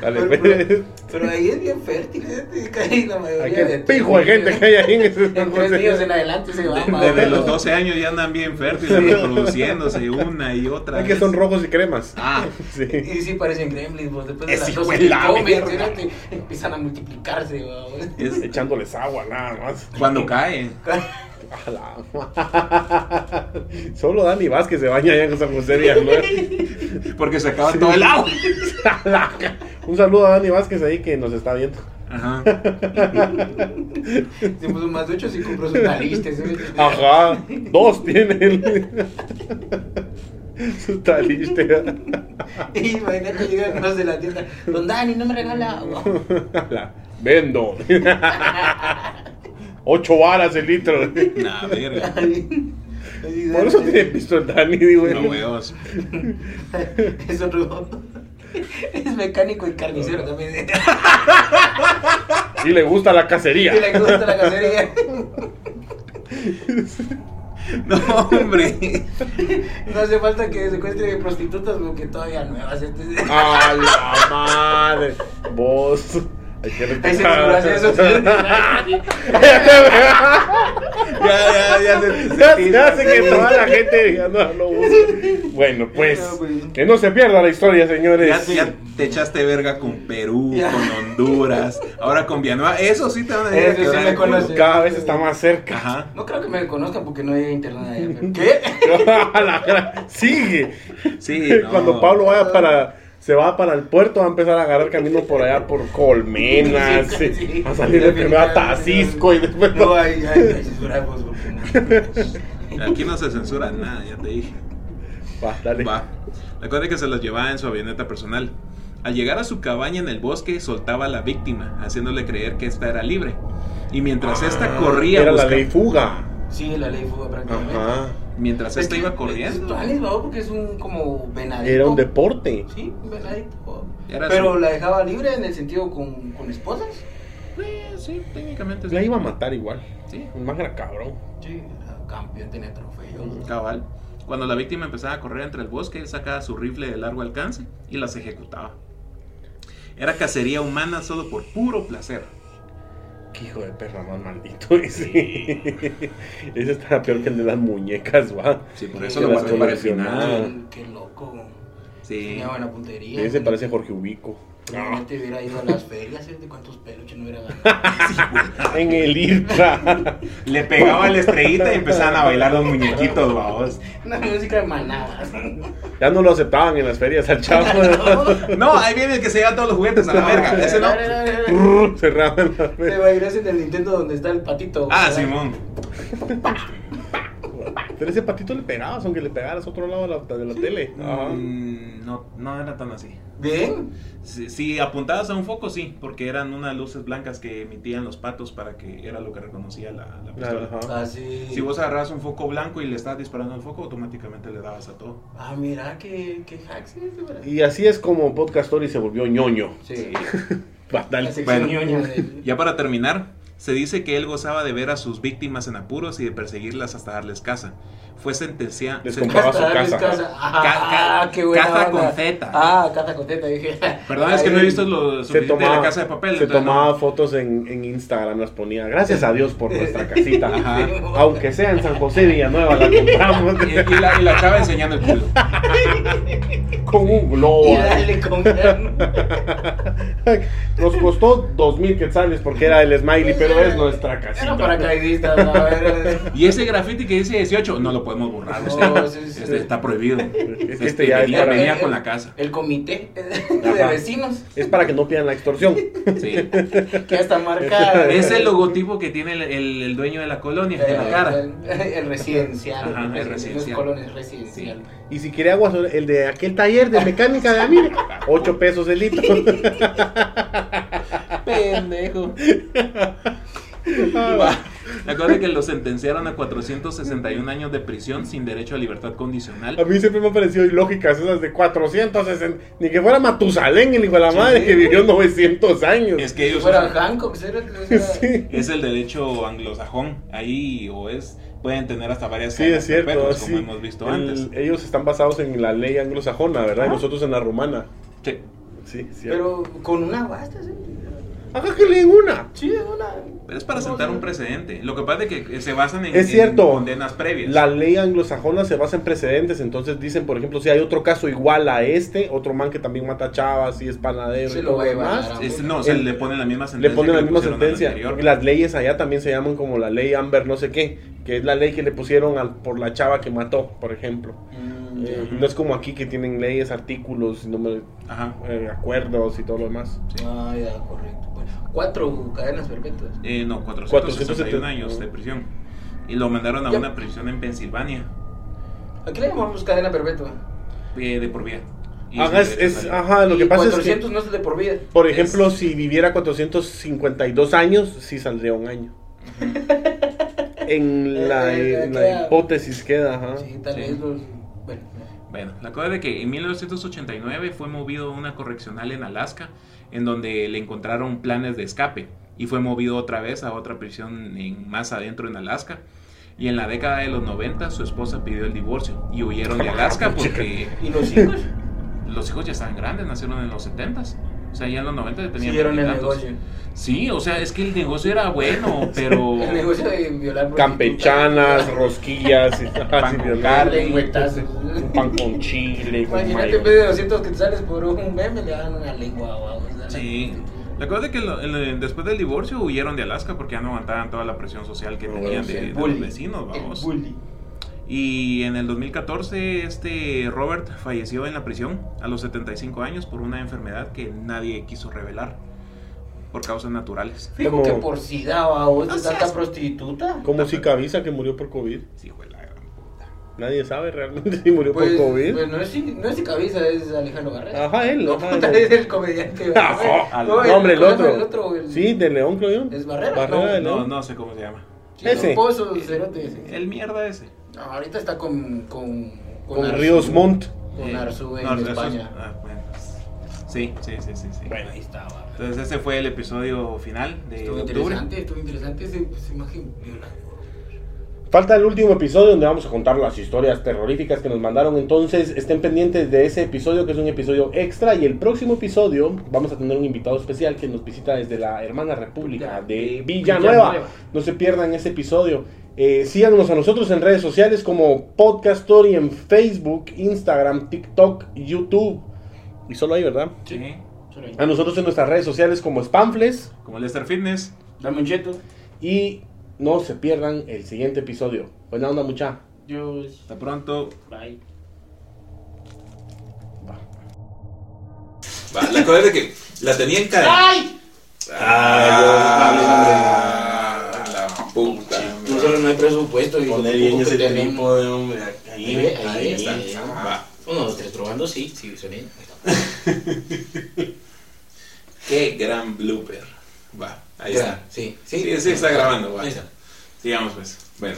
[SPEAKER 1] Dale,
[SPEAKER 3] Pero,
[SPEAKER 1] pues.
[SPEAKER 3] pero- pero ahí es bien fértil. Casi la mayoría de
[SPEAKER 1] pijo de gente que hay ahí en ese San <laughs>
[SPEAKER 3] En tres días en
[SPEAKER 1] José.
[SPEAKER 3] adelante se va.
[SPEAKER 2] Desde los 12 años ya andan bien fértiles, reproduciéndose una y otra.
[SPEAKER 1] Hay que son rojos y cremas.
[SPEAKER 2] Ah, <laughs>
[SPEAKER 1] Sí.
[SPEAKER 3] Y sí parecen gremlins, pues después de las
[SPEAKER 2] hijo
[SPEAKER 3] dosis
[SPEAKER 2] de
[SPEAKER 3] que
[SPEAKER 2] la
[SPEAKER 3] comen, empiezan a multiplicarse,
[SPEAKER 2] es
[SPEAKER 1] Echándoles agua, nada más.
[SPEAKER 2] cuando cae.
[SPEAKER 1] A la- Solo Dani Vázquez se baña allá en San José Villanueva. <laughs>
[SPEAKER 2] Porque se acaba todo el agua. <laughs>
[SPEAKER 1] Un saludo a Dani Vázquez ahí que nos está viendo.
[SPEAKER 2] Ajá. <laughs>
[SPEAKER 3] Se puso más de ocho y compró sus talistes. ¿eh?
[SPEAKER 1] Ajá, dos tiene él. Su taliste.
[SPEAKER 3] Y imagínate llegan los de la tienda. Don Dani, no me regala agua.
[SPEAKER 1] La- Vendo. Ocho varas el litro. <laughs>
[SPEAKER 2] Nah, verga.
[SPEAKER 1] Por eso tiene pisto el Dani, digo.
[SPEAKER 2] No huevos. <laughs>
[SPEAKER 3] Es otro. <laughs> Es mecánico y carnicero también.
[SPEAKER 1] Y le gusta la cacería.
[SPEAKER 3] Y le gusta la cacería.
[SPEAKER 2] No, hombre.
[SPEAKER 3] No hace falta que secuestre prostitutas porque todavía nuevas. Este...
[SPEAKER 1] A la madre. Vos. Hay que
[SPEAKER 3] Ahí se censuras eso. <laughs>
[SPEAKER 2] Ya, ya, ya se,
[SPEAKER 1] Ya se hace que toda la gente ya no lo busque. Bueno, pues. Que no se pierda la historia, señores.
[SPEAKER 2] Ya, ya te echaste verga con Perú,
[SPEAKER 3] Ya.
[SPEAKER 2] con Honduras, ahora con Villanueva. Eso sí te van a decir
[SPEAKER 3] Eso
[SPEAKER 2] que
[SPEAKER 3] sí me conoce.
[SPEAKER 1] Cada vez está más cerca.
[SPEAKER 2] Ajá.
[SPEAKER 3] No creo que me conozcan porque no hay internet allá. ¿Qué? <laughs>
[SPEAKER 1] A la gran- Sigue.
[SPEAKER 2] Sí, no.
[SPEAKER 1] Cuando Pablo vaya para. Se va para el puerto, va a empezar a agarrar camino por allá por Colmenas,
[SPEAKER 3] Sí,
[SPEAKER 1] sí,
[SPEAKER 3] sí.
[SPEAKER 1] a salir de primero a Tacisco y después
[SPEAKER 3] No, censurarnos porque no.
[SPEAKER 2] Aquí no se censura nada, ya te dije.
[SPEAKER 1] Va, dale.
[SPEAKER 2] Va. La cosa es que se los llevaba en su avioneta personal. Al llegar a su cabaña en el bosque, soltaba a la víctima, haciéndole creer que ésta era libre. Y mientras corría,
[SPEAKER 1] Ah, Era la ley fuga.
[SPEAKER 3] Sí, la ley fuga prácticamente.
[SPEAKER 1] Ajá.
[SPEAKER 2] Mientras
[SPEAKER 3] Es
[SPEAKER 2] esta
[SPEAKER 3] que
[SPEAKER 2] iba
[SPEAKER 3] Es
[SPEAKER 2] corriendo.
[SPEAKER 3] ¿no? porque es un como venadito.
[SPEAKER 1] Era un deporte.
[SPEAKER 3] Sí, un venadito.
[SPEAKER 2] Era
[SPEAKER 3] Pero la dejaba libre en el sentido con, con esposas.
[SPEAKER 2] Eh, sí, técnicamente sí.
[SPEAKER 1] La iba a matar igual.
[SPEAKER 2] Sí,
[SPEAKER 1] El man era cabrón.
[SPEAKER 3] Sí, era campeón, tenía trofeos.
[SPEAKER 2] cabal. Cuando la víctima empezaba a correr entre el bosque, él sacaba su rifle de largo alcance y las ejecutaba. Era cacería humana solo por puro placer.
[SPEAKER 1] Qué hijo de perra más maldito <laughs> ese. ese está peor que el de las muñecas, va.
[SPEAKER 2] Sí, por eso lo guardé para el final.
[SPEAKER 3] Qué loco.
[SPEAKER 2] Sí.
[SPEAKER 3] Tenía buena puntería.
[SPEAKER 1] Ese parece Jorge Ubico.
[SPEAKER 3] Probablemente hubiera ido a las ferias, ¿eh? de cuántos peluches no hubiera ganado. <laughs>
[SPEAKER 1] En el IRTA.
[SPEAKER 2] Le pegaba la estrellita y empezaban a bailar los muñequitos, vamos.
[SPEAKER 3] Una música de manadas.
[SPEAKER 1] Ya no lo aceptaban en las ferias al chavo. <laughs>
[SPEAKER 2] No, ahí viene el que se lleva todos los juguetes a la verga. Ese no.
[SPEAKER 1] Cerraban las
[SPEAKER 3] Te
[SPEAKER 1] ferias.
[SPEAKER 3] imaginas en el Nintendo donde está el patito.
[SPEAKER 2] Ah,
[SPEAKER 3] ¿verdad?
[SPEAKER 2] Simón.
[SPEAKER 1] Pero ese patito le pegabas, aunque le pegaras a otro lado de la, de la tele. Ajá.
[SPEAKER 2] Mm, no, no era tan así.
[SPEAKER 3] Bien.
[SPEAKER 2] Si, si apuntabas a un foco, sí, porque eran unas luces blancas que emitían los patos para que era lo que reconocía la, la pistola.
[SPEAKER 3] Así.
[SPEAKER 2] Si vos agarras un foco blanco y le estás disparando al foco, automáticamente le dabas a todo.
[SPEAKER 3] Ah, mira, qué, qué hacks es.
[SPEAKER 1] Y así es como Podcast Story se volvió ñoño.
[SPEAKER 3] Sí. <laughs> Sección
[SPEAKER 2] Bueno.
[SPEAKER 3] ñoña de-
[SPEAKER 2] Ya para terminar, se dice que él gozaba de ver a sus víctimas en apuros y de perseguirlas hasta darles casa. Fue sentenciado.
[SPEAKER 1] Les compraba su
[SPEAKER 3] darles
[SPEAKER 1] casa.
[SPEAKER 3] Ah,
[SPEAKER 2] ca-
[SPEAKER 3] qué buena
[SPEAKER 2] caja
[SPEAKER 3] onda.
[SPEAKER 2] con Z.
[SPEAKER 3] Ah, caja con Z, dije.
[SPEAKER 2] Perdón, es que no he visto lo
[SPEAKER 1] Se
[SPEAKER 2] suficiente de
[SPEAKER 1] tomaba,
[SPEAKER 2] la casa de papel.
[SPEAKER 1] se
[SPEAKER 2] no-
[SPEAKER 1] tomaba fotos en, en Instagram, las ponía. Gracias a Dios por nuestra <laughs> casita.
[SPEAKER 2] Ajá.
[SPEAKER 1] Aunque sea en San José Villanueva, la compramos
[SPEAKER 2] Y, y la, y la chava enseñando el culo. <laughs>
[SPEAKER 1] con un globo.
[SPEAKER 3] Y dale con <laughs>
[SPEAKER 1] Nos costó dos mil quetzales porque era el smiley, pero es nuestra casita.
[SPEAKER 3] Era paracaidista, a ver.
[SPEAKER 2] Y ese graffiti que dice 18, no lo podemos borrar.
[SPEAKER 3] No, sí, sí.
[SPEAKER 2] Este está prohibido.
[SPEAKER 1] Es que este ya es
[SPEAKER 2] venía,
[SPEAKER 1] para-
[SPEAKER 2] venía con la casa.
[SPEAKER 3] El comité de
[SPEAKER 1] Ajá.
[SPEAKER 3] vecinos,
[SPEAKER 1] Es para que no pidan la extorsión.
[SPEAKER 2] Sí. <laughs>
[SPEAKER 3] que ya está marcada. <laughs>
[SPEAKER 2] Es el logotipo que tiene el, el- el dueño de la colonia en la cara.
[SPEAKER 3] El, el residencial.
[SPEAKER 2] Ajá, el residencial.
[SPEAKER 3] Los colones residencial.
[SPEAKER 1] Y si quiere agua, el de aquel taller de mecánica de Amir, 8 pesos el litro. <laughs>
[SPEAKER 3] Pendejo. <laughs>
[SPEAKER 2] Va. Recuerda que lo sentenciaron a 461 años de prisión sin derecho a libertad
[SPEAKER 1] A
[SPEAKER 2] condicional.
[SPEAKER 1] mí siempre me ha parecido ilógicas esas de 460. Ni que fuera Matusalén, el hijo de la madre, que vivió 900 años.
[SPEAKER 2] Es que
[SPEAKER 3] Si
[SPEAKER 2] ellos
[SPEAKER 3] fuera Hancock, ¿será que era-
[SPEAKER 1] Sí.
[SPEAKER 2] es el derecho anglosajón. Ahí o es pueden tener hasta varias
[SPEAKER 1] Sí, es cierto.
[SPEAKER 2] perpetuas,
[SPEAKER 1] sí.
[SPEAKER 2] como hemos visto
[SPEAKER 1] El-
[SPEAKER 2] antes.
[SPEAKER 1] ellos están basados en la ley anglosajona, ¿verdad? Y
[SPEAKER 3] Ajá.
[SPEAKER 1] nosotros en la rumana.
[SPEAKER 2] Sí.
[SPEAKER 1] Sí, cierto.
[SPEAKER 3] Pero con una basta, ¿sí?
[SPEAKER 1] Acá que leen una.
[SPEAKER 3] Sí, una.
[SPEAKER 2] Pero es para
[SPEAKER 3] No,
[SPEAKER 2] sentar un precedente. Lo que pasa es que se basan en,
[SPEAKER 1] Es
[SPEAKER 2] en
[SPEAKER 1] cierto.
[SPEAKER 2] condenas previas.
[SPEAKER 1] La ley anglosajona se basa en precedentes, entonces dicen, por ejemplo, si hay otro caso igual a este, otro man que también mata chavas y es panadero
[SPEAKER 3] Se
[SPEAKER 1] y
[SPEAKER 3] lo
[SPEAKER 1] todo
[SPEAKER 3] va a
[SPEAKER 1] lo demás,
[SPEAKER 3] a-
[SPEAKER 2] Es- no, se
[SPEAKER 1] El-
[SPEAKER 2] le ponen la misma
[SPEAKER 1] le
[SPEAKER 2] sentencia.
[SPEAKER 1] ponen
[SPEAKER 2] que
[SPEAKER 1] la misma sentencia. Porque las leyes allá también se llaman como la ley Amber no sé qué, que es la ley que le pusieron al, por la chava que mató, por ejemplo.
[SPEAKER 3] Mm,
[SPEAKER 1] Eh, no es como aquí que tienen leyes, artículos, número-
[SPEAKER 2] Ajá.
[SPEAKER 1] eh, acuerdos y todo lo demás.
[SPEAKER 3] Ah, ya, correcto. Bueno, cuatro cadenas perpetuas.
[SPEAKER 2] Eh, no, 461
[SPEAKER 1] 470.
[SPEAKER 2] años de prisión. Y lo mandaron a
[SPEAKER 3] Ya.
[SPEAKER 2] una prisión en Pensilvania,
[SPEAKER 3] Aquí le llamamos cadena perpetua.
[SPEAKER 2] eh, de por vida.
[SPEAKER 1] Ajá, es,
[SPEAKER 2] a
[SPEAKER 1] es- ajá, lo
[SPEAKER 3] Y
[SPEAKER 1] que pasa
[SPEAKER 3] 400
[SPEAKER 1] es que,
[SPEAKER 3] no es de por vida.
[SPEAKER 1] por
[SPEAKER 2] es-
[SPEAKER 1] ejemplo, si viviera 452 años, sí saldría un año. en la, <laughs> en la
[SPEAKER 3] queda-
[SPEAKER 1] hipótesis queda, ajá.
[SPEAKER 3] Sí, tal
[SPEAKER 2] Sí.
[SPEAKER 3] vez los. Bueno,
[SPEAKER 2] la cosa es de que en 1989 fue movido a una correccional en Alaska, en donde le encontraron planes de escape y fue movido otra vez a otra prisión en, más adentro en Alaska. Y en la década de los 90 su esposa pidió el divorcio y huyeron de Alaska <laughs> porque
[SPEAKER 3] ¿Y los hijos? <laughs>
[SPEAKER 2] los hijos ya estaban grandes, nacieron en los 70s. O sea, ya en los 90 ya tenían
[SPEAKER 3] Siguieron el negocio.
[SPEAKER 2] Sí, o sea, es que el negocio era bueno, <laughs> pero...
[SPEAKER 3] El negocio de violar.
[SPEAKER 1] Campechanas, rosquillas, y,
[SPEAKER 2] Pan <laughs> con
[SPEAKER 1] violar,
[SPEAKER 2] carne,
[SPEAKER 1] un pan con chile, con
[SPEAKER 3] Imagínate,
[SPEAKER 1] mayo.
[SPEAKER 3] en vez de 200 quetzales por un meme, le dan una lengua o algo.
[SPEAKER 2] Sí. La cosa es que lo- después del divorcio huyeron de Alaska porque ya no aguantaban toda la presión social que
[SPEAKER 1] No,
[SPEAKER 2] tenían
[SPEAKER 1] sí,
[SPEAKER 2] de,
[SPEAKER 1] el
[SPEAKER 2] de los vecinos,
[SPEAKER 3] El
[SPEAKER 2] vamos.
[SPEAKER 3] bully.
[SPEAKER 2] Y en el 2014 este Robert falleció en la prisión a los 75 años por una enfermedad que nadie quiso revelar por causas naturales.
[SPEAKER 3] Fijo
[SPEAKER 1] Como-
[SPEAKER 3] que por SIDA o
[SPEAKER 2] No
[SPEAKER 3] de
[SPEAKER 2] seas-
[SPEAKER 3] tanta prostituta.
[SPEAKER 1] Como si Cabisa que murió por COVID.
[SPEAKER 2] Sí, fue la gran puta.
[SPEAKER 1] Nadie sabe realmente <laughs> si murió
[SPEAKER 3] Pues,
[SPEAKER 1] por COVID.
[SPEAKER 3] pues no es, no es es Alejandro Barrera.
[SPEAKER 1] Ajá, él,
[SPEAKER 3] No,
[SPEAKER 1] ajá,
[SPEAKER 3] puta, <laughs>
[SPEAKER 1] él.
[SPEAKER 3] es el comediante.
[SPEAKER 1] Ajá,
[SPEAKER 3] No,
[SPEAKER 1] no, hombre, el
[SPEAKER 3] ¿cómo se llama
[SPEAKER 1] otro.
[SPEAKER 3] el otro, el-
[SPEAKER 1] Sí, de León, creo yo.
[SPEAKER 3] ¿Es Barrera?
[SPEAKER 1] Barrera
[SPEAKER 3] No,
[SPEAKER 1] de
[SPEAKER 2] No,
[SPEAKER 1] León.
[SPEAKER 2] no sé cómo se llama.
[SPEAKER 3] Sí,
[SPEAKER 1] Ese.
[SPEAKER 3] el Pozo, cerote ese.
[SPEAKER 2] El mierda ese.
[SPEAKER 3] No, ahorita está con. Con,
[SPEAKER 1] Con
[SPEAKER 3] Arzu-
[SPEAKER 1] Ríos Montt.
[SPEAKER 3] Con
[SPEAKER 2] Eh,
[SPEAKER 3] Arzu en
[SPEAKER 2] no,
[SPEAKER 3] España.
[SPEAKER 2] ah, bueno. Sí, sí, sí, sí, sí.
[SPEAKER 3] Bueno, ahí estaba.
[SPEAKER 2] Entonces ese fue el episodio final de
[SPEAKER 3] Estuvo
[SPEAKER 2] octubre.
[SPEAKER 3] interesante, estuvo interesante pues, imagen.
[SPEAKER 1] Falta el último episodio donde vamos a contar las historias terroríficas que nos mandaron. Entonces estén pendientes de ese episodio que es un episodio extra. Y el próximo episodio vamos a tener un invitado especial que nos visita desde la hermana república de Villanueva.
[SPEAKER 3] Villanueva.
[SPEAKER 1] No se pierdan ese episodio. Eh, síganos a nosotros en redes sociales como Podcast Story en Facebook, Instagram, TikTok, YouTube. Y solo ahí, ¿verdad?
[SPEAKER 2] Sí.
[SPEAKER 3] Solo ahí.
[SPEAKER 1] A nosotros en nuestras redes sociales como Spamfles.
[SPEAKER 2] Como Lester Fitness.
[SPEAKER 3] Dame un cheto.
[SPEAKER 1] Y no se pierdan el siguiente episodio. Buena onda, mucha.
[SPEAKER 3] Dios.
[SPEAKER 2] Hasta pronto.
[SPEAKER 3] Bye.
[SPEAKER 2] Va, la cosa es de que la tenía en cadena.
[SPEAKER 3] ¡Ay!
[SPEAKER 2] Ah, la puta.
[SPEAKER 3] Solo no hay presupuesto. Y
[SPEAKER 1] Poner bien ese tipo de hombre. Ahí,
[SPEAKER 3] Ahí,
[SPEAKER 1] ahí, está.
[SPEAKER 2] Va.
[SPEAKER 3] Uno, dos, tres, probando, sí, sí. Ahí está. <laughs>
[SPEAKER 2] Qué gran blooper. Va, ahí está.
[SPEAKER 3] Sí, sí.
[SPEAKER 2] Sí, sí, está grabando, va.
[SPEAKER 3] Ahí está.
[SPEAKER 2] Sigamos pues. Bueno,